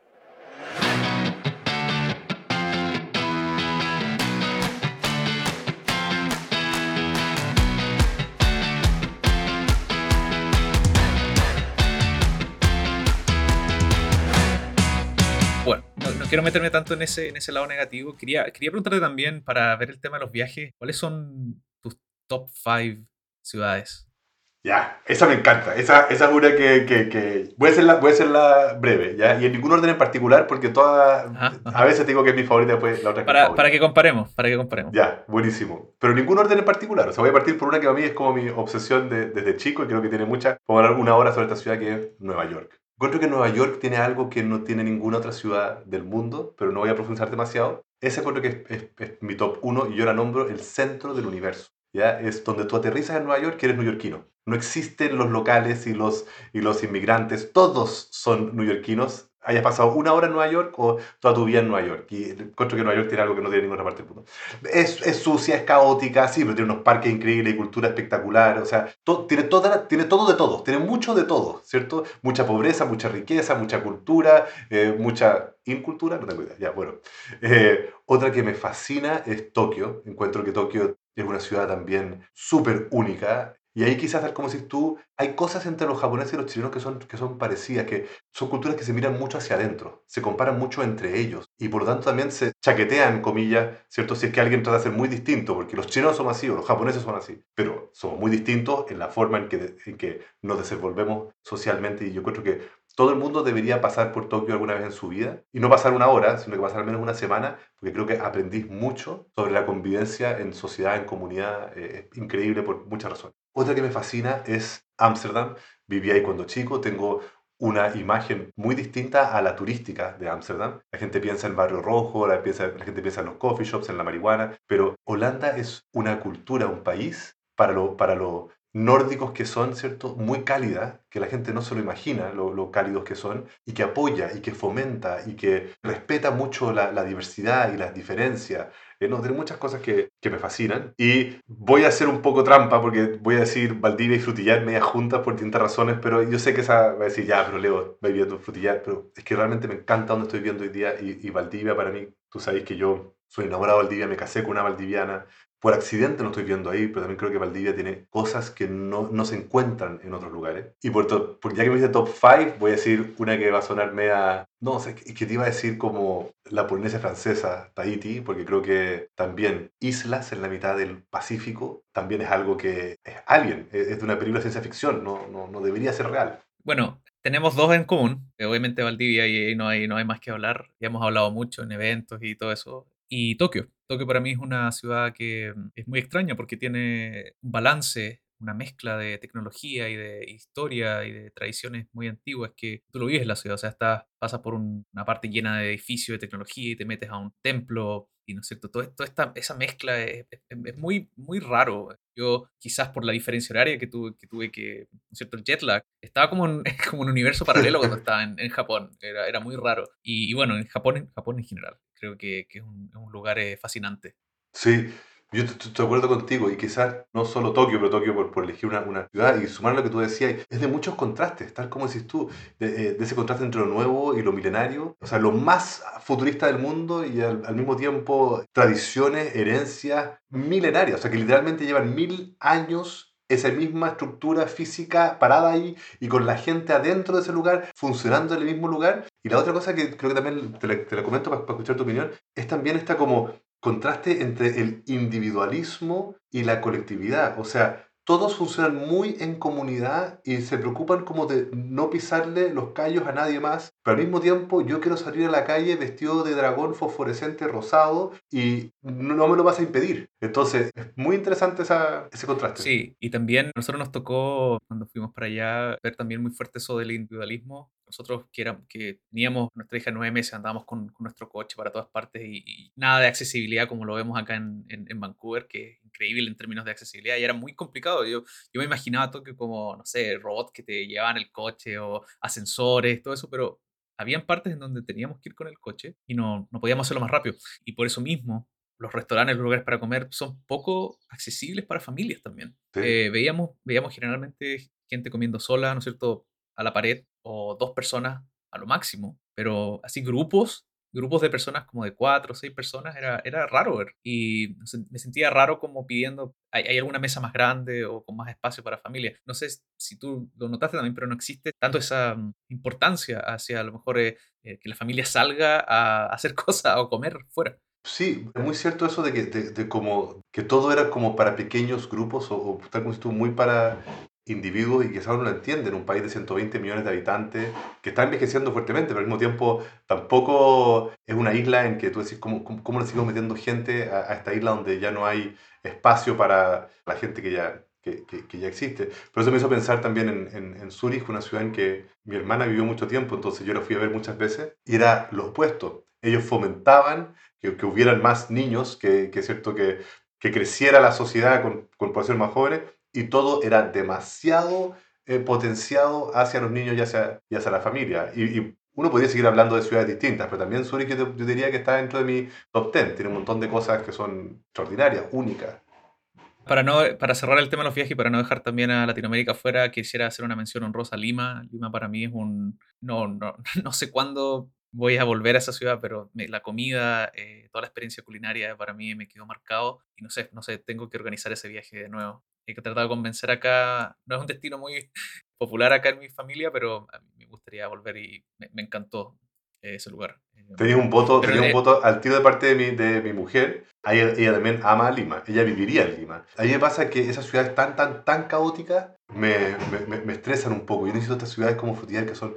Quiero meterme tanto en ese, en ese lado negativo. Quería, quería preguntarte también, para ver el tema de los viajes, ¿cuáles son tus top 5 ciudades? Ya, esa me encanta. Esa, esa es una que, que, que, Voy, a hacerla, voy a hacerla breve, ¿ya? Y en ningún orden en particular, porque todas... A veces digo que es mi favorita, pues la otra para, para que comparemos, para que comparemos. Ya, buenísimo. Pero ningún orden en particular. O sea, voy a partir por una que a mí es como mi obsesión de, desde chico y creo que tiene mucha... Puedo hablar una hora sobre esta ciudad que es Nueva York. Encuentro que Nueva York tiene algo que no tiene ninguna otra ciudad del mundo, pero no voy a profundizar demasiado. Ese encuentro que es, mi top uno y yo la nombro el centro del universo. ¿ya? Es donde tú aterrizas en Nueva York y eres neoyorquino. No existen los locales y los, y los inmigrantes, todos son neoyorquinos hayas pasado una hora en Nueva York o toda tu vida en Nueva York. Y encuentro que Nueva York tiene algo que no tiene ninguna parte del mundo. Es, es sucia, es caótica, sí, pero tiene unos parques increíbles y cultura espectacular. O sea, tiene, toda tiene todo de todo, tiene mucho de todo, ¿cierto? Mucha pobreza, mucha riqueza, mucha cultura, eh, mucha incultura, no tengo idea. Ya, bueno. Eh, otra que me fascina es Tokio. Encuentro que Tokio es una ciudad también súper única. Y ahí quizás, tal como decís tú, hay cosas entre los japoneses y los chilenos que son, que son parecidas, que son culturas que se miran mucho hacia adentro, se comparan mucho entre ellos y por lo tanto también se chaquetean, comillas, ¿cierto? Si es que alguien trata de ser muy distinto, porque los chilenos son así o los japoneses son así, pero somos muy distintos en la forma en que, en que nos desenvolvemos socialmente y yo creo que todo el mundo debería pasar por Tokio alguna vez en su vida y no pasar una hora, sino que pasar al menos una semana, porque creo que aprendís mucho sobre la convivencia en sociedad, en comunidad, eh, es increíble por muchas razones. Otra que me fascina es Ámsterdam. Viví ahí cuando chico, tengo una imagen muy distinta a la turística de Ámsterdam. La gente piensa en Barrio Rojo, la, la gente piensa en los coffee shops, en la marihuana, pero Holanda es una cultura, un país para lo, para lo nórdicos que son, ¿cierto? Muy cálidas, que la gente no se lo imagina, lo, cálidos que son, y que apoya, y que fomenta, y que respeta mucho la diversidad y las diferencias. Eh, no, tiene muchas cosas que, que, me fascinan. Y voy a hacer un poco trampa, porque voy a decir Valdivia y Frutillar media juntas por distintas razones, pero yo sé que esa va a decir, ya, pero Leo, va viviendo Frutillar, pero es que realmente me encanta donde estoy viviendo hoy día, y, y Valdivia para mí, tú sabes que yo soy enamorado de Valdivia, me casé con una valdiviana, por accidente no estoy viendo ahí, pero también creo que Valdivia tiene cosas que no, no se encuentran en otros lugares. Y por, por ya que me dice top 5, voy a decir una que va a sonar media... No, o sea, que, que te iba a decir como la Polinesia francesa, Tahiti, porque creo que también islas en la mitad del Pacífico también es algo que es alien, es, de una película de ciencia ficción, no, no, no debería ser real. Bueno, tenemos dos en común. Obviamente Valdivia y no hay, no hay más que hablar. Ya hemos hablado mucho en eventos y todo eso. Y Tokio. Tokio para mí es una ciudad que mm, es muy extraña porque tiene un balance, una mezcla de tecnología y de historia y de tradiciones muy antiguas que tú lo vives en la ciudad. O sea, estás, pasas por una parte llena de edificios de tecnología y te metes a un templo y no es cierto, toda esta, esa mezcla es, es, muy, muy raro. Yo, quizás por la diferencia horaria que tuve, que, tuve que ¿no es cierto? El jet lag, estaba como, en, [laughs] como un universo paralelo cuando [laughs] estaba en, en Japón, era, era, muy raro. Y, y, bueno, en Japón, en Japón en general, creo que, que es, un, es un lugar eh, fascinante. Sí, yo estoy de acuerdo contigo y quizás no solo Tokio, pero Tokio por, por elegir una, una, ciudad y sumar lo que tú decías, es de muchos contrastes, tal como decís tú, de, eh, de, ese contraste entre lo nuevo y lo milenario, o sea, lo más futurista del mundo y al, al mismo tiempo tradiciones, herencias milenarias, o sea, que literalmente llevan mil años esa misma estructura física parada ahí y con la gente adentro de ese lugar, funcionando en el mismo lugar. Y la otra cosa que creo que también te la, te la comento para, para, escuchar tu opinión, es también esta como contraste entre el individualismo y la colectividad. O sea, todos funcionan muy en comunidad y se preocupan como de no pisarle los callos a nadie más, pero al mismo tiempo yo quiero salir a la calle vestido de dragón fosforescente rosado y no, me lo vas a impedir. Entonces, es muy interesante esa, ese contraste. Sí, y también nosotros nos tocó, cuando fuimos para allá, ver también muy fuerte eso del individualismo nosotros que, éramos, que teníamos nuestra hija nueve meses, andábamos con, con nuestro coche para todas partes y, nada de accesibilidad como lo vemos acá en, en, Vancouver, que es increíble en términos de accesibilidad y era muy complicado. Yo, yo me imaginaba Tokio como, no sé, robots que te llevaban el coche o ascensores, todo eso, pero habían partes en donde teníamos que ir con el coche y no, no podíamos hacerlo más rápido. Y por eso mismo los restaurantes, los lugares para comer son poco accesibles para familias también. Eh, veíamos, veíamos generalmente gente comiendo sola, ¿no es cierto? a la pared o dos personas a lo máximo, pero así grupos, grupos de personas como de cuatro o seis personas, era, era raro ver. Y me sentía raro como pidiendo, ¿hay, alguna mesa más grande o con más espacio para familia? No sé si tú lo notaste también, pero no existe tanto esa mm, importancia hacia a lo mejor eh, eh, que la familia salga a hacer [laughs] cosas o comer fuera. Sí, es muy cierto eso de que, de, como, que todo era como para pequeños grupos o, o tal como tú, muy para individuos y quizás no lo entienden, un país de 120 millones de habitantes que está envejeciendo fuertemente, pero al mismo tiempo tampoco es una isla en que tú decís, ¿cómo, cómo, le sigo metiendo gente a, esta isla donde ya no hay espacio para la gente que ya, que, que, ya existe? Por eso me hizo pensar también en, en, en Zurich, una ciudad en que mi hermana vivió mucho tiempo, entonces yo la fui a ver muchas veces, y era lo opuesto. Ellos fomentaban que, que hubieran más niños, que, que cierto que, que creciera la sociedad con, con poblaciones más jóvenes, y todo era demasiado eh, potenciado hacia los niños y hacia, y hacia la familia. Y, uno podría seguir hablando de ciudades distintas, pero también Zurich yo, diría que está dentro de mi top 10. Tiene un montón de cosas que son extraordinarias, únicas. Para, no, para cerrar el tema de los viajes y para no dejar también a Latinoamérica fuera, quisiera hacer una mención honrosa a Lima. Lima para mí es un... No, no, [laughs] no sé cuándo voy a volver a esa ciudad, pero la comida, eh, toda la experiencia culinaria para mí me quedó marcado y no sé, no sé, tengo que organizar ese viaje de nuevo he tratado de convencer acá. No es un destino muy [laughs] popular acá en mi familia, pero a mí me gustaría volver y me, encantó ese lugar. Eh, tenía un voto, tenía un voto al tiro de parte de mi, de mi mujer. Ella, ella, también ama Lima, ella viviría en Lima. A mí me pasa que esas ciudades tan, tan, tan caóticas me, me, me, estresan un poco. Yo necesito estas ciudades como Frutillar que son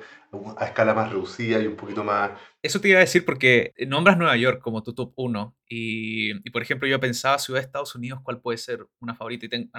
a escala más reducida y un poquito más... Eso te iba a decir porque nombras Nueva York como tu top 1 y, y, por ejemplo yo pensaba ciudad de Estados Unidos cuál puede ser una favorita y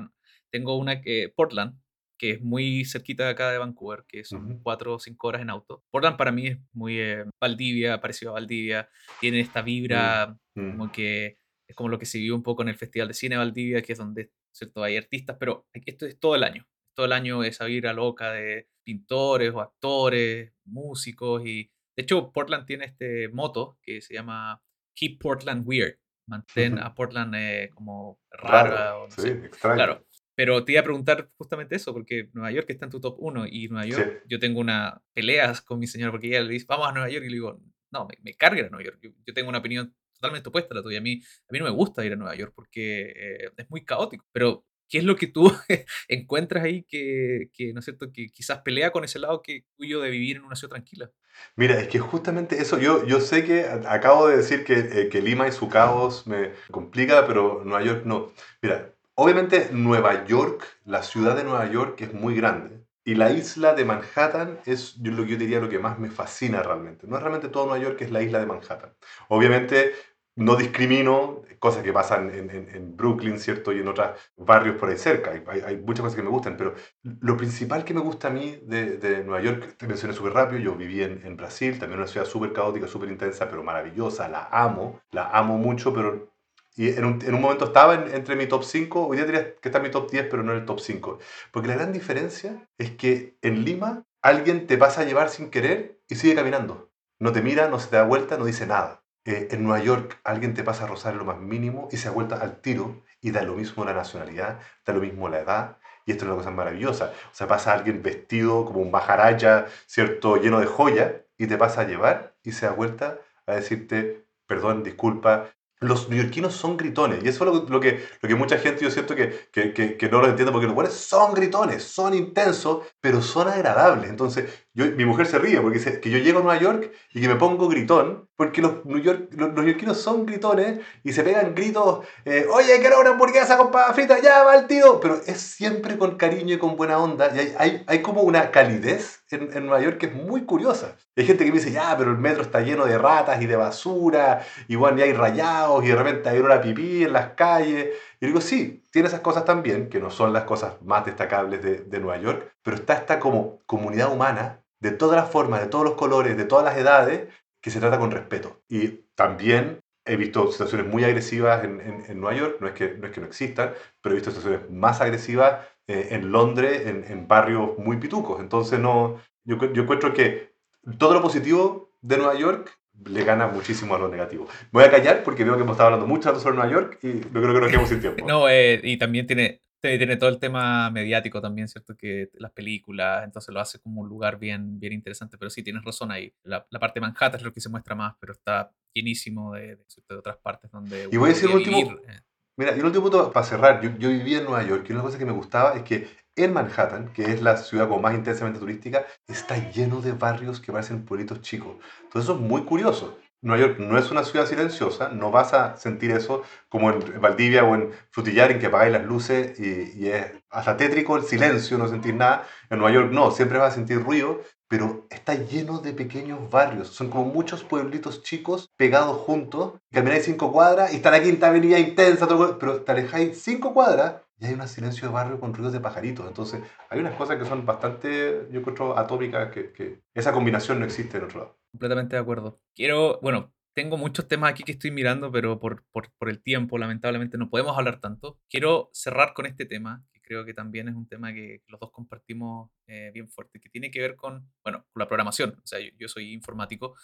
tengo una que Portland que es muy cerquita de acá de Vancouver, que son cuatro o cinco horas en auto. Portland para mí es muy eh, Valdivia, parecido a Valdivia, tiene esta vibra mm, mm. como que es como lo que se vive un poco en el Festival de Cine de Valdivia, que es donde ¿cierto? Hay artistas, pero esto es todo el año. Todo el año esa vibra loca de pintores o actores, músicos y de hecho Portland tiene este moto que se llama Keep Portland Weird, mantén a Portland eh, como rara o no sí, Extraño. Claro, pero te iba a preguntar justamente eso, porque Nueva York está en tu top 1 y Nueva York, yo tengo una peleas con mi señora porque ella le dice, vamos a Nueva York y le digo, no, me, me carga a Nueva York. Yo, tengo una opinión totalmente opuesta a la tuya. A mí, a mí no me gusta ir a Nueva York porque eh, es muy caótico, pero ¿qué es lo que tú [laughs] encuentras ahí que, que, ¿no es cierto?, que quizás pelea con ese lado que tuyo de vivir en una ciudad tranquila. Mira, es que justamente eso, yo, yo sé que acabo de decir que, eh, que Lima y su caos me complica, pero Nueva York no. Mira, obviamente Nueva York, la ciudad de Nueva York es muy grande. Y la isla de Manhattan es lo que yo diría lo que más me fascina realmente. No es realmente todo Nueva York, es la isla de Manhattan. Obviamente no discrimino cosas que pasan en, Brooklyn, ¿cierto? Y en otros barrios por ahí cerca. Hay, muchas cosas que me gustan, pero lo principal que me gusta a mí de, Nueva York, te mencioné súper rápido, yo viví en, Brasil, también una ciudad súper caótica, súper intensa, pero maravillosa, la amo, la amo mucho, pero y en un, en un momento estaba entre mi top 5, hoy día diría que está en mi top 10, pero no en el top 5. Porque la gran diferencia es que en Lima alguien te pasa a llevar sin querer y sigue caminando. No te mira, no se te da vuelta, no dice nada. Eh, en Nueva York alguien te pasa a rozar lo más mínimo y se vuelta al tiro y da lo mismo la nacionalidad, da lo mismo la edad. Y esto es una cosa maravillosa. O sea, pasa alguien vestido como un bajaraya, ¿cierto? Lleno de joya y te pasa a llevar y se da vuelta a decirte, perdón, disculpa, los neoyorquinos son gritones. Y eso es lo, que, lo que mucha gente, yo siento que, que, que, no lo entiende, porque los buenos son gritones, son intensos, pero son agradables. Entonces, yo, mi mujer se ríe porque dice que yo llego a Nueva York y que me pongo gritón, porque los, New York, los, neoyorquinos son gritones y se pegan gritos, eh, oye, quiero una hamburguesa con papa frita, ya va el tío. Pero es siempre con cariño y con buena onda. Y hay, hay, hay como una calidez en, en, Nueva York es muy curiosa. Hay gente que me dice, ya, pero el metro está lleno de ratas y de basura, y bueno, y hay rayados, y de repente hay una pipí en las calles. Y digo, sí, tiene esas cosas también, que no son las cosas más destacables de, Nueva York, pero está esta como comunidad humana de todas las formas, de todos los colores, de todas las edades, que se trata con respeto. Y también he visto situaciones muy agresivas en, en, en Nueva York, no es, que, no es que no existan, pero he visto situaciones más agresivas eh, en Londres, en, en, barrios muy pitucos. Entonces, no, yo, yo encuentro que todo lo positivo de Nueva York le gana muchísimo a lo negativo. voy a callar porque veo que hemos estado hablando mucho sobre Nueva York y no creo que nos quedemos sin tiempo. No, eh, y también tiene, tiene todo el tema mediático también, ¿cierto? Que las películas, entonces lo hace como un lugar bien, bien interesante, pero sí, tienes razón ahí. La, la parte de Manhattan es lo que se muestra más, pero está llenísimo de, de, otras partes donde... Y voy a decir último... Eh. Mira, y un último punto para cerrar. Yo, vivía en Nueva York y una cosa que me gustaba es que en Manhattan, que es la ciudad más intensamente turística, está lleno de barrios que parecen pueblitos chicos. Entonces eso es muy curioso. Nueva York no es una ciudad silenciosa, no vas a sentir eso como en Valdivia o en Frutillar, en que apagáis las luces y, es hasta tétrico el silencio, no sentir nada. En Nueva York no, siempre vas a sentir ruido, pero está lleno de pequeños barrios. Son como muchos pueblitos chicos pegados juntos. Camináis cinco cuadras y está la quinta avenida intensa, pero te alejáis cinco cuadras y hay un silencio de barrio con ruidos de pajaritos. Entonces, hay unas cosas que son bastante, yo creo, atómicas, que, que esa combinación no existe en otro lado. Completamente de acuerdo. Quiero, bueno, tengo muchos temas aquí que estoy mirando, pero por, por, por, el tiempo, lamentablemente, no podemos hablar tanto. Quiero cerrar con este tema, que creo que también es un tema que los dos compartimos eh, bien fuerte, que tiene que ver con, bueno, con la programación. O sea, yo, yo soy informático,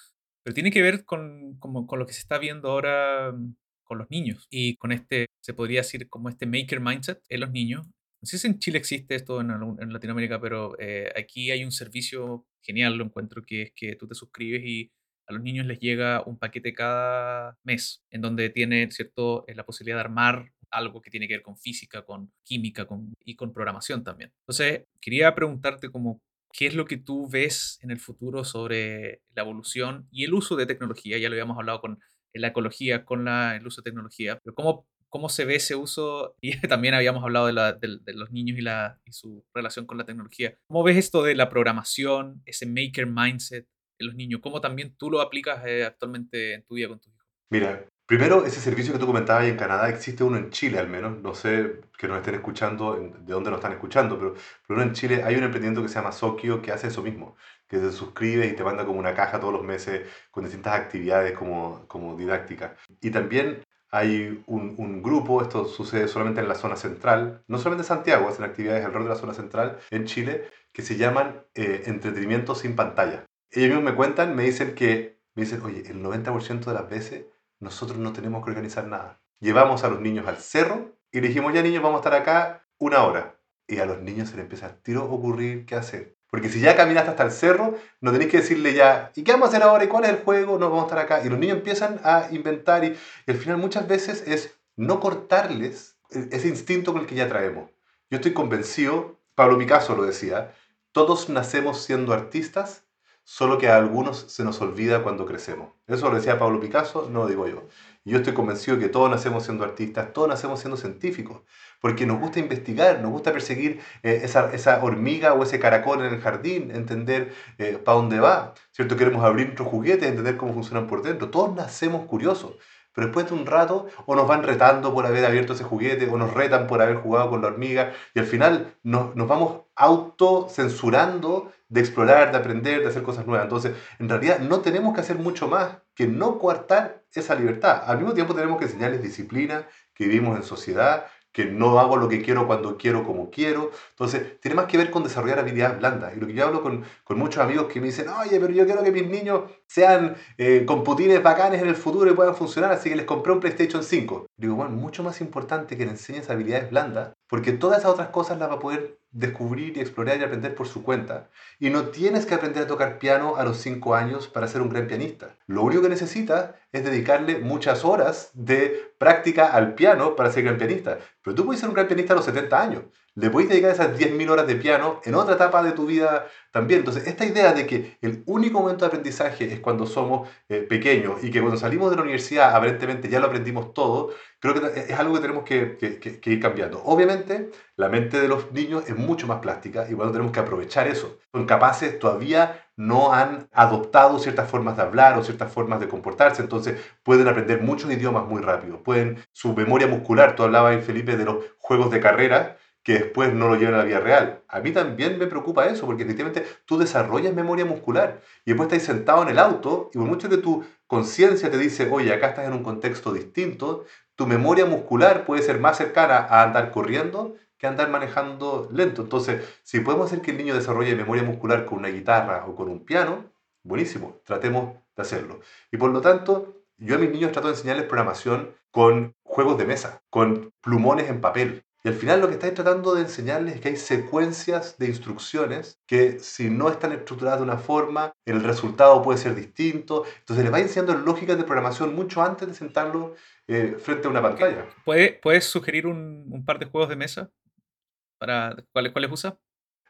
pero tiene que ver con, con, con, lo que se está viendo ahora con los niños y con este, se podría decir, como este maker mindset en los niños. No sé si en Chile existe esto en, Latinoamérica, pero eh, aquí hay un servicio genial, lo encuentro, que es que tú te suscribes y a los niños les llega un paquete cada mes en donde tiene cierto eh, la posibilidad de armar algo que tiene que ver con física, con química con, y con programación también. Entonces, quería preguntarte como qué es lo que tú ves en el futuro sobre la evolución y el uso de tecnología. Ya lo habíamos hablado con la ecología con la, el uso de tecnología, pero cómo, cómo se ve ese uso, y [laughs] también habíamos hablado de, la, de, los niños y, la, y su relación con la tecnología. ¿Cómo ves esto de la programación, ese maker mindset en los niños? ¿Cómo también tú lo aplicas eh, actualmente en tu vida con tus hijos? Mira, Primero, ese servicio que tú comentabas en Canadá, existe uno en Chile al menos, no sé que nos estén escuchando, de dónde nos están escuchando, pero, pero uno en Chile hay un emprendimiento que se llama Sokio que hace eso mismo, que se suscribe y te manda como una caja todos los meses con distintas actividades como, como didácticas. Y también hay un, grupo, esto sucede solamente en la zona central, no solamente en Santiago, hacen actividades alrededor de la zona central en Chile, que se llaman eh, entretenimiento sin pantalla. Ellos mismos me cuentan, me dicen que, me dicen, oye, el 90% de las veces nosotros no tenemos que organizar nada. Llevamos a los niños al cerro y le dijimos, ya niños, vamos a estar acá una hora. Y a los niños se les empieza a tiro ocurrir qué hacer. Porque si ya caminaste hasta el cerro, no tenéis que decirle ya, ¿y qué vamos a hacer ahora? ¿Y cuál es el juego? No, vamos a estar acá. Y los niños empiezan a inventar y, al final muchas veces es no cortarles ese instinto con el que ya traemos. Yo estoy convencido, Pablo Picasso lo decía, todos nacemos siendo artistas, solo que a algunos se nos olvida cuando crecemos. Eso lo decía Pablo Picasso, no lo digo yo. Y yo estoy convencido que todos nacemos siendo artistas, todos nacemos siendo científicos, porque nos gusta investigar, nos gusta perseguir eh, esa, esa, hormiga o ese caracol en el jardín, entender eh, para dónde va, ¿cierto? Queremos abrir nuestros juguetes, entender cómo funcionan por dentro. Todos nacemos curiosos, pero después de un rato o nos van retando por haber abierto ese juguete o nos retan por haber jugado con la hormiga y al final nos, nos vamos autocensurando de explorar, de aprender, de hacer cosas nuevas. Entonces, en realidad no tenemos que hacer mucho más que no coartar esa libertad. Al mismo tiempo tenemos que enseñarles disciplina, que vivimos en sociedad, que no hago lo que quiero cuando quiero, como quiero. Entonces, tiene más que ver con desarrollar habilidades blandas. Y lo que yo hablo con, con muchos amigos que me dicen, oye, pero yo quiero que mis niños sean eh, con putines bacanes en el futuro y puedan funcionar, así que les compré un PlayStation 5. Digo, bueno, mucho más importante que le enseñes habilidades blandas, porque todas esas otras cosas las va a poder descubrir y explorar y aprender por su cuenta. Y no tienes que aprender a tocar piano a los 5 años para ser un gran pianista. Lo único que necesitas es dedicarle muchas horas de práctica al piano para ser gran pianista. Pero tú puedes ser un gran pianista a los 70 años le puedes dedicar esas 10.000 horas de piano en otra etapa de tu vida también. Entonces, esta idea de que el único momento de aprendizaje es cuando somos eh, pequeños y que cuando salimos de la universidad aparentemente ya lo aprendimos todo, creo que es algo que tenemos que, que, ir cambiando. Obviamente, la mente de los niños es mucho más plástica y bueno, tenemos que aprovechar eso. Son capaces, todavía no han adoptado ciertas formas de hablar o ciertas formas de comportarse, entonces pueden aprender muchos idiomas muy rápido. Pueden, su memoria muscular, tú hablabas, Felipe, de los juegos de carrera, que después no lo lleven a la vida real. A mí también me preocupa eso, porque efectivamente tú desarrollas memoria muscular y después estás sentado en el auto y por mucho que tu conciencia te dice, oye, acá estás en un contexto distinto, tu memoria muscular puede ser más cercana a andar corriendo que a andar manejando lento. Entonces, si podemos hacer que el niño desarrolle memoria muscular con una guitarra o con un piano, buenísimo, tratemos de hacerlo. Y por lo tanto, yo a mis niños trato de enseñarles programación con juegos de mesa, con plumones en papel, y al final lo que estáis tratando de enseñarles es que hay secuencias de instrucciones que si no están estructuradas de una forma, el resultado puede ser distinto. Entonces les vais enseñando lógicas de programación mucho antes de sentarlo eh, frente a una pantalla. ¿Puedes sugerir un, par de juegos de mesa? Para, ¿cuáles, ¿Cuáles usa?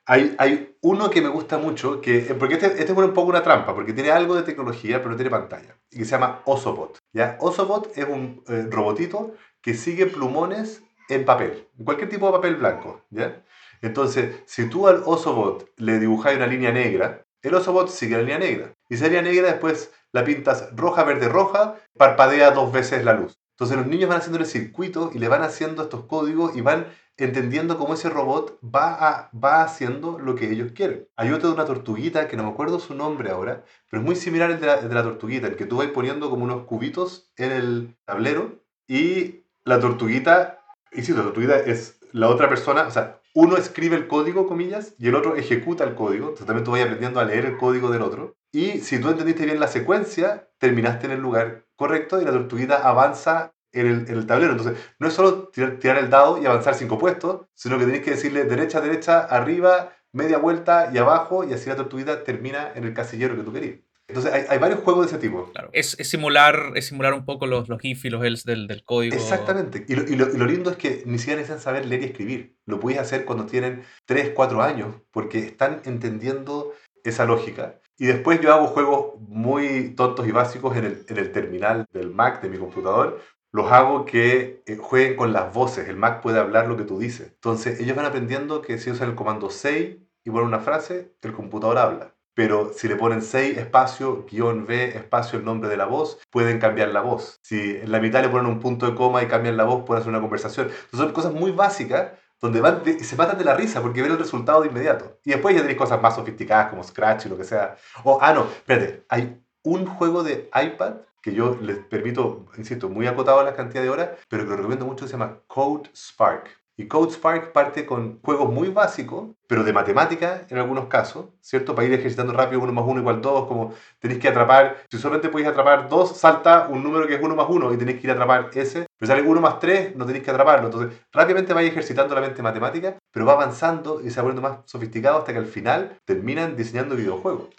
Hay, hay, uno que me gusta mucho, que, eh, porque este, este, es un poco una trampa, porque tiene algo de tecnología, pero no tiene pantalla, y que se llama Osobot. ¿ya? Osobot es un eh, robotito que sigue plumones en papel, en cualquier tipo de papel blanco, ¿ya? Entonces, si tú al Osobot le dibujas una línea negra, el Osobot sigue la línea negra. Y esa línea negra después la pintas roja, verde, roja, parpadea dos veces la luz. Entonces los niños van haciendo el circuito y le van haciendo estos códigos y van entendiendo cómo ese robot va, a, va haciendo lo que ellos quieren. Hay otro de una tortuguita, que no me acuerdo su nombre ahora, pero es muy similar al de la, de la tortuguita, el que tú vas poniendo como unos cubitos en el tablero y la tortuguita si la tortuguita es la otra persona, o sea, uno escribe el código, comillas, y el otro ejecuta el código. Entonces también tú vas aprendiendo a leer el código del otro. Y si tú entendiste bien la secuencia, terminaste en el lugar correcto y la tortuguita avanza en el, en el tablero. Entonces, no es solo tirar, el dado y avanzar cinco puestos, sino que tenéis que decirle derecha, derecha, arriba, media vuelta y abajo, y así la tortuguita termina en el casillero que tú querías. Entonces hay, hay, varios juegos de ese tipo. Claro. Es, es, simular, es simular un poco los, los if y los else del, del código. Exactamente. Y lo, y, lo, y lo, lindo es que ni siquiera necesitan saber leer y escribir. Lo puedes hacer cuando tienen 3, 4 años, porque están entendiendo esa lógica. Y después yo hago juegos muy tontos y básicos en el, en el terminal del Mac, de mi computador. Los hago que eh, jueguen con las voces. El Mac puede hablar lo que tú dices. Entonces ellos van aprendiendo que si usan el comando say y ponen una frase, el computador habla pero si le ponen 6 espacio, guion B, espacio, el nombre de la voz, pueden cambiar la voz. Si en la mitad le ponen un punto de coma y cambian la voz, pueden hacer una conversación. Entonces son cosas muy básicas donde van y se matan de la risa porque ven el resultado de inmediato. Y después ya tenéis cosas más sofisticadas como Scratch y lo que sea. O, ah, no, espérate, hay un juego de iPad que yo les permito, insisto, muy acotado la cantidad de horas, pero que lo recomiendo mucho, se llama Code Spark. Y CodeSpark parte con juegos muy básicos, pero de matemática en algunos casos, ¿cierto? Para ir ejercitando rápido uno más uno igual dos, como tenéis que atrapar, si solamente podéis atrapar dos, salta un número que es uno más uno y tenéis que ir a atrapar ese, pero sale uno más tres, no tenéis que atraparlo. Entonces, rápidamente vais ejercitando la mente matemática, pero va avanzando y se va poniendo más sofisticado hasta que al final terminan diseñando videojuegos.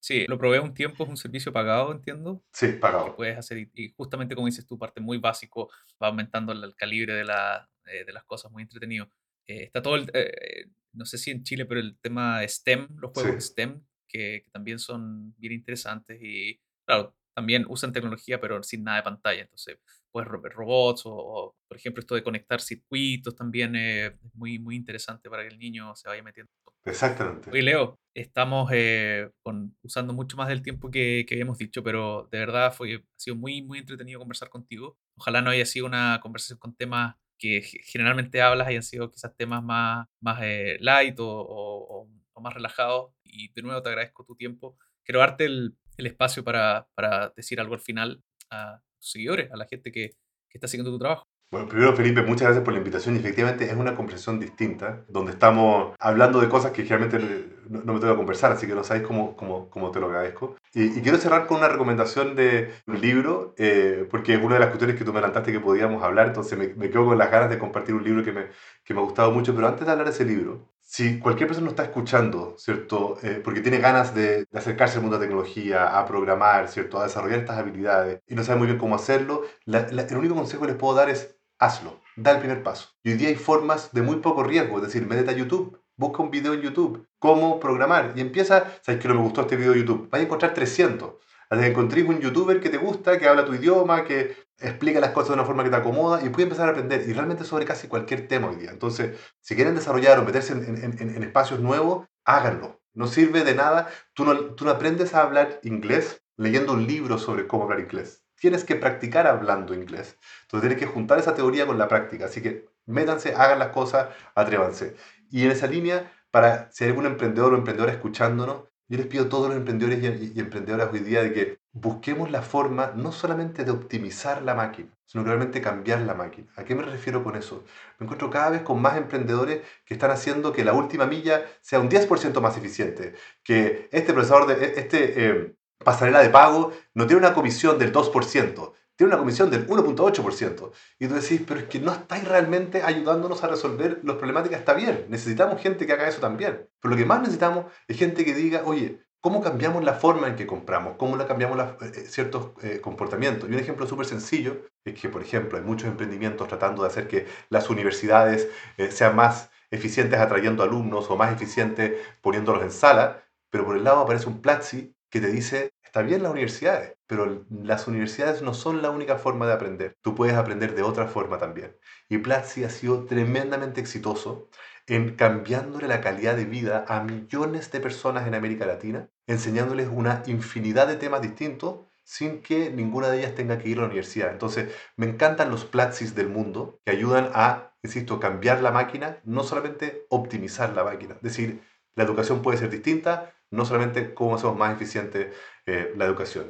Sí, lo probé un tiempo, es un servicio pagado, entiendo. Sí, pagado. Que puedes hacer, y justamente como dices tú, parte muy básico, va aumentando el, calibre de, la, eh, de las cosas, muy entretenido. Eh, está todo el, eh, no sé si en Chile, pero el tema STEM, los juegos STEM, que, también son bien interesantes y, claro, también usan tecnología, pero sin nada de pantalla. Entonces, pues robots o, por ejemplo, esto de conectar circuitos también es muy, muy interesante para que el niño se vaya metiendo. Exactamente. Oye, Leo, estamos eh, con, usando mucho más del tiempo que, que, habíamos dicho, pero de verdad fue, ha sido muy, muy entretenido conversar contigo. Ojalá no haya sido una conversación con temas que generalmente hablas hayan sido quizás temas más, más eh, light o, o, más relajados. Y de nuevo te agradezco tu tiempo. Quiero darte el, el espacio para, para decir algo al final a tus seguidores, a la gente que, que está siguiendo tu trabajo. Bueno, primero Felipe, muchas gracias por la invitación y efectivamente es una conversación distinta, donde estamos hablando de cosas que generalmente no, me tengo que conversar, así que no sabéis cómo, cómo, cómo te lo agradezco. Y, quiero cerrar con una recomendación de un libro, eh, porque es una de las cuestiones que tú me adelantaste que podíamos hablar, entonces me, me, quedo con las ganas de compartir un libro que me, que me ha gustado mucho, pero antes de hablar de ese libro, si cualquier persona nos está escuchando, ¿cierto? Eh, porque tiene ganas de, acercarse al mundo de la tecnología, a programar, ¿cierto? A desarrollar estas habilidades y no sabe muy bien cómo hacerlo, el único consejo que les puedo dar es hazlo, da el primer paso. Y hoy día hay formas de muy poco riesgo, es decir, métete a YouTube, busca un video en YouTube, cómo programar y empieza, ¿sabes que no me gustó este video de YouTube? Vas a encontrar 300. Hasta que encontrés un youtuber que te gusta, que habla tu idioma, que explica las cosas de una forma que te acomoda y puedes empezar a aprender y realmente sobre casi cualquier tema hoy día. Entonces, si quieren desarrollar o meterse en, espacios nuevos, háganlo. No sirve de nada. Tú no, tú no aprendes a hablar inglés leyendo un libro sobre cómo hablar inglés. Tienes que practicar hablando inglés. Entonces tienes que juntar esa teoría con la práctica. Así que métanse, hagan las cosas, atrévanse. Y en esa línea, para si hay algún emprendedor o emprendedora escuchándonos, yo les pido a todos los emprendedores y, emprendedoras hoy día de que busquemos la forma no solamente de optimizar la máquina, sino realmente cambiar la máquina. ¿A qué me refiero con eso? Me encuentro cada vez con más emprendedores que están haciendo que la última milla sea un 10% más eficiente, que este procesador de e, este eh, pasarela de pago no tiene una comisión del 2%, tiene una comisión del 1.8%. Y tú decís, pero es que no estáis realmente ayudándonos a resolver los problemáticas. Está bien, necesitamos gente que haga eso también. Pero lo que más necesitamos es gente que diga, oye, ¿cómo cambiamos la forma en que compramos? ¿Cómo la cambiamos eh, eh, ciertos eh, comportamientos? Y un ejemplo súper sencillo es que, por ejemplo, hay muchos emprendimientos tratando de hacer que las universidades sean más eficientes atrayendo alumnos o más eficientes poniéndolos en sala, pero por el lado aparece un Platzi que te dice, está bien las universidades, pero las universidades no son la única forma de aprender. Tú puedes aprender de otra forma también. Y Platzi ha sido tremendamente exitoso en cambiándole la calidad de vida a millones de personas en América Latina, enseñándoles una infinidad de temas distintos sin que ninguna de ellas tenga que ir a la universidad. Entonces, me encantan los Platzis del mundo que ayudan a, insisto, cambiar la máquina, no solamente optimizar la máquina. Es decir, la educación puede ser distinta, no solamente cómo hacemos más eficiente eh, la educación.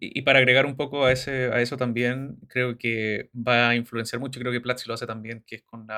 Y, para agregar un poco a, ese, a eso también, creo que va a influenciar mucho, creo que Platzi lo hace también, que es con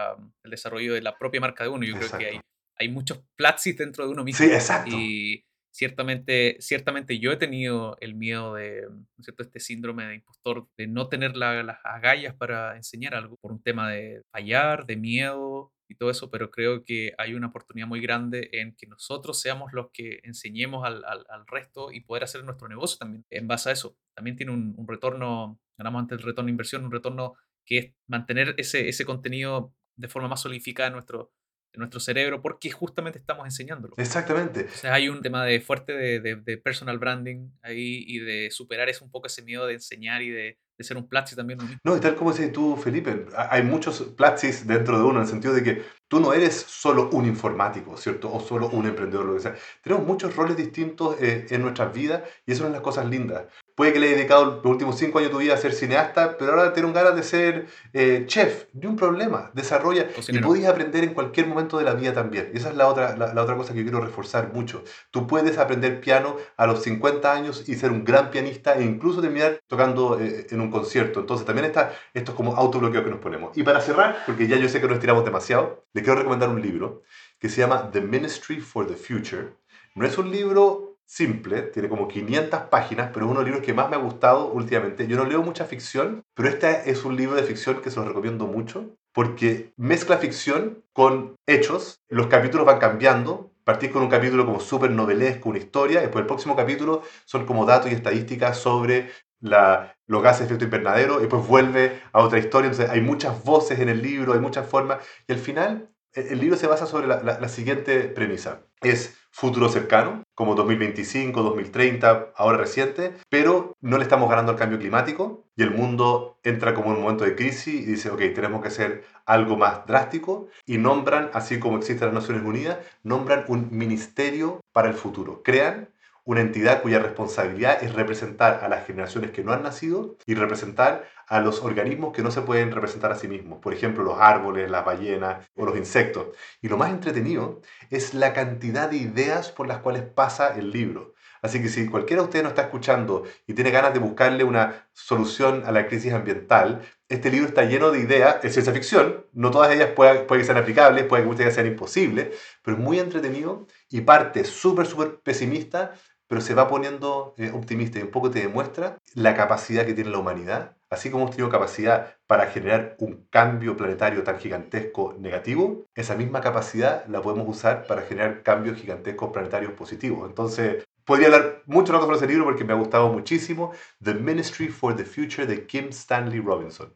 el desarrollo de la propia marca de uno. Yo creo que hay, hay muchos Platzi dentro de uno mismo. Sí, exacto. Y ciertamente, ciertamente yo he tenido el miedo de, cierto? Este síndrome de impostor, de no tener las agallas para enseñar algo, por un tema de fallar, de miedo, y todo eso, pero creo que hay una oportunidad muy grande en que nosotros seamos los que enseñemos al, al, resto y poder hacer nuestro negocio también en base a eso. También tiene un, un retorno, ganamos antes el retorno de inversión, un retorno que es mantener ese, ese contenido de forma más solidificada en nuestro, nuestro cerebro porque justamente estamos enseñándolo. Exactamente. O sea, hay un tema de fuerte de, de, personal branding ahí y de superar es un poco ese miedo de enseñar y de, de ser un Platzi también. No, y tal como dices tú, Felipe, hay muchos Platzis dentro de uno, en el sentido de que tú no eres solo un informático, ¿cierto? O solo un emprendedor, lo que sea. Tenemos muchos roles distintos eh, en nuestras vidas y eso son las cosas lindas. Puede que le haya dedicado los últimos cinco años de tu vida a ser cineasta, pero ahora tienes ganas de ser eh, chef. Ni un problema. Desarrolla. Y puedes aprender en cualquier momento de la vida también. Y esa es la otra, la, otra cosa que yo quiero reforzar mucho. Tú puedes aprender piano a los 50 años y ser un gran pianista e incluso terminar tocando eh, en un concierto. Entonces también está esto es como autobloqueo que nos ponemos. Y para cerrar, porque ya yo sé que nos estiramos demasiado, le quiero recomendar un libro que se llama The Ministry for the Future. No es un libro simple, tiene como 500 páginas, pero es uno de los libros que más me ha gustado últimamente. Yo no leo mucha ficción, pero este es un libro de ficción que se lo recomiendo mucho porque mezcla ficción con hechos, los capítulos van cambiando, partís con un capítulo como súper novelesco, una historia, después el próximo capítulo son como datos y estadísticas sobre la, los gases de efecto invernadero, y después vuelve a otra historia, entonces hay muchas voces en el libro, hay muchas formas, y al final el libro se basa sobre la, siguiente premisa. Es futuro cercano, como 2025, 2030, ahora reciente, pero no le estamos ganando al cambio climático y el mundo entra como en un momento de crisis y dice, ok, tenemos que hacer algo más drástico y nombran, así como existe las Naciones Unidas, nombran un ministerio para el futuro. Crean una entidad cuya responsabilidad es representar a las generaciones que no han nacido y representar a los organismos que no se pueden representar a sí mismos, por ejemplo los árboles, las ballenas o los insectos. Y lo más entretenido es la cantidad de ideas por las cuales pasa el libro. Así que si cualquiera de ustedes no está escuchando y tiene ganas de buscarle una solución a la crisis ambiental, este libro está lleno de ideas, es ciencia ficción, no todas ellas pueden, pueden ser aplicables, puede que muchas sean imposibles, pero es muy entretenido y parte súper, súper pesimista pero se va poniendo eh, optimista y un poco te demuestra la capacidad que tiene la humanidad. Así como hemos tenido capacidad para generar un cambio planetario tan gigantesco negativo, esa misma capacidad la podemos usar para generar cambios gigantescos planetarios positivos. Entonces, podría hablar mucho rato sobre ese libro porque me ha gustado muchísimo. The Ministry for the Future de Kim Stanley Robinson.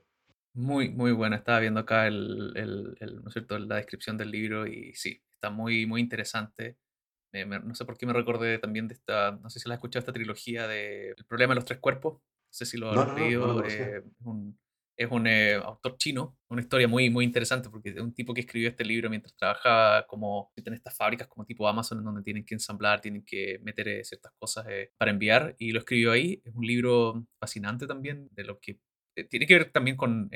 Muy, muy bueno. Estaba viendo acá el, el, ¿no es la descripción del libro y sí, está muy, muy interesante no sé por qué me recordé también de esta, no sé si la has escuchado, esta trilogía de El problema de los tres cuerpos. No sé si lo has leído. Eh, es un, eh, autor chino, una historia muy, muy interesante porque es un tipo que escribió este libro mientras trabajaba como en estas fábricas como tipo Amazon en donde tienen que ensamblar, tienen que meter eh, ciertas cosas para enviar y lo escribió ahí. Es un libro fascinante también de lo que tiene que ver también con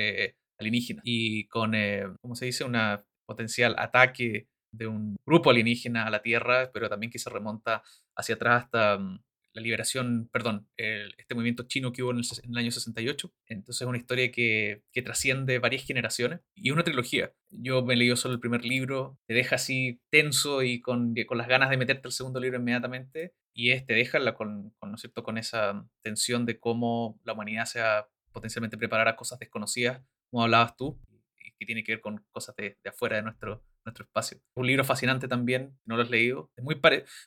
alienígenas y con, ¿cómo se dice?, una potencial ataque de un grupo alienígena a la Tierra, pero también que se remonta hacia atrás hasta mm, la liberación, perdón, este movimiento chino que hubo en el, año 68. Entonces es una historia que, que, trasciende varias generaciones y una trilogía. Yo me leí solo el primer libro, te deja así tenso y con, con las ganas de meterte al segundo libro inmediatamente y este deja con, con, ¿no es cierto? con esa tensión de cómo la humanidad se va potencialmente preparar a cosas desconocidas, como hablabas tú, y que tiene que ver con cosas de, de afuera de nuestro, nuestro espacio. Un libro fascinante también, no lo has leído. Es muy,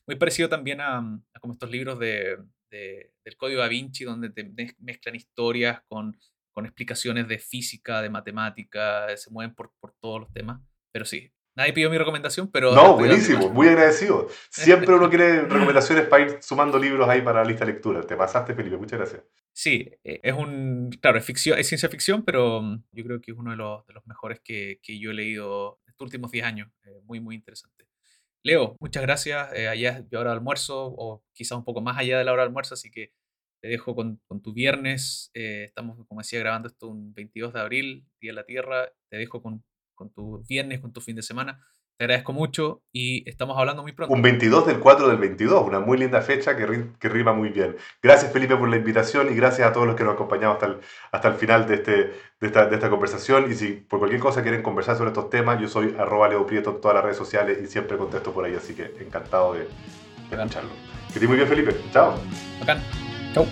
muy parecido también a, como estos libros de, del Código da Vinci, donde te mezclan historias con, con explicaciones de física, de matemática, se mueven por, por todos los temas. Pero sí, Nadie pidió mi recomendación, pero... No, buenísimo, muy agradecido. Siempre uno quiere [laughs] recomendaciones para ir sumando libros ahí para la lista de lectura. Te pasaste, Felipe, muchas gracias. Sí, e, es un... Claro, es, ficción, es ciencia ficción, pero mm, yo creo que es uno de los, de los mejores que, que yo he leído últimos 10 años. Eh, muy, muy interesante. Leo, muchas gracias. Eh, allá es hora de almuerzo, o quizás un poco más allá de la hora de almuerzo, así que te dejo con, con tu viernes. Eh, estamos, como decía, grabando esto un 22 de abril, Día de la Tierra. Te dejo con con tu viernes, con tu fin de semana. Te agradezco mucho y estamos hablando muy pronto. Un 22 del 4 del 22, una muy linda fecha que, que rima muy bien. Gracias Felipe por la invitación y gracias a todos los que nos acompañamos hasta el, hasta el final de, este, de, esta, de esta conversación. Y si por cualquier cosa quieren conversar sobre estos temas, yo soy arroba Leo Prieto en todas las redes sociales y siempre contesto por ahí, así que encantado de, de escucharlo. Que estés muy bien Felipe. Chao. Bacán. Chao.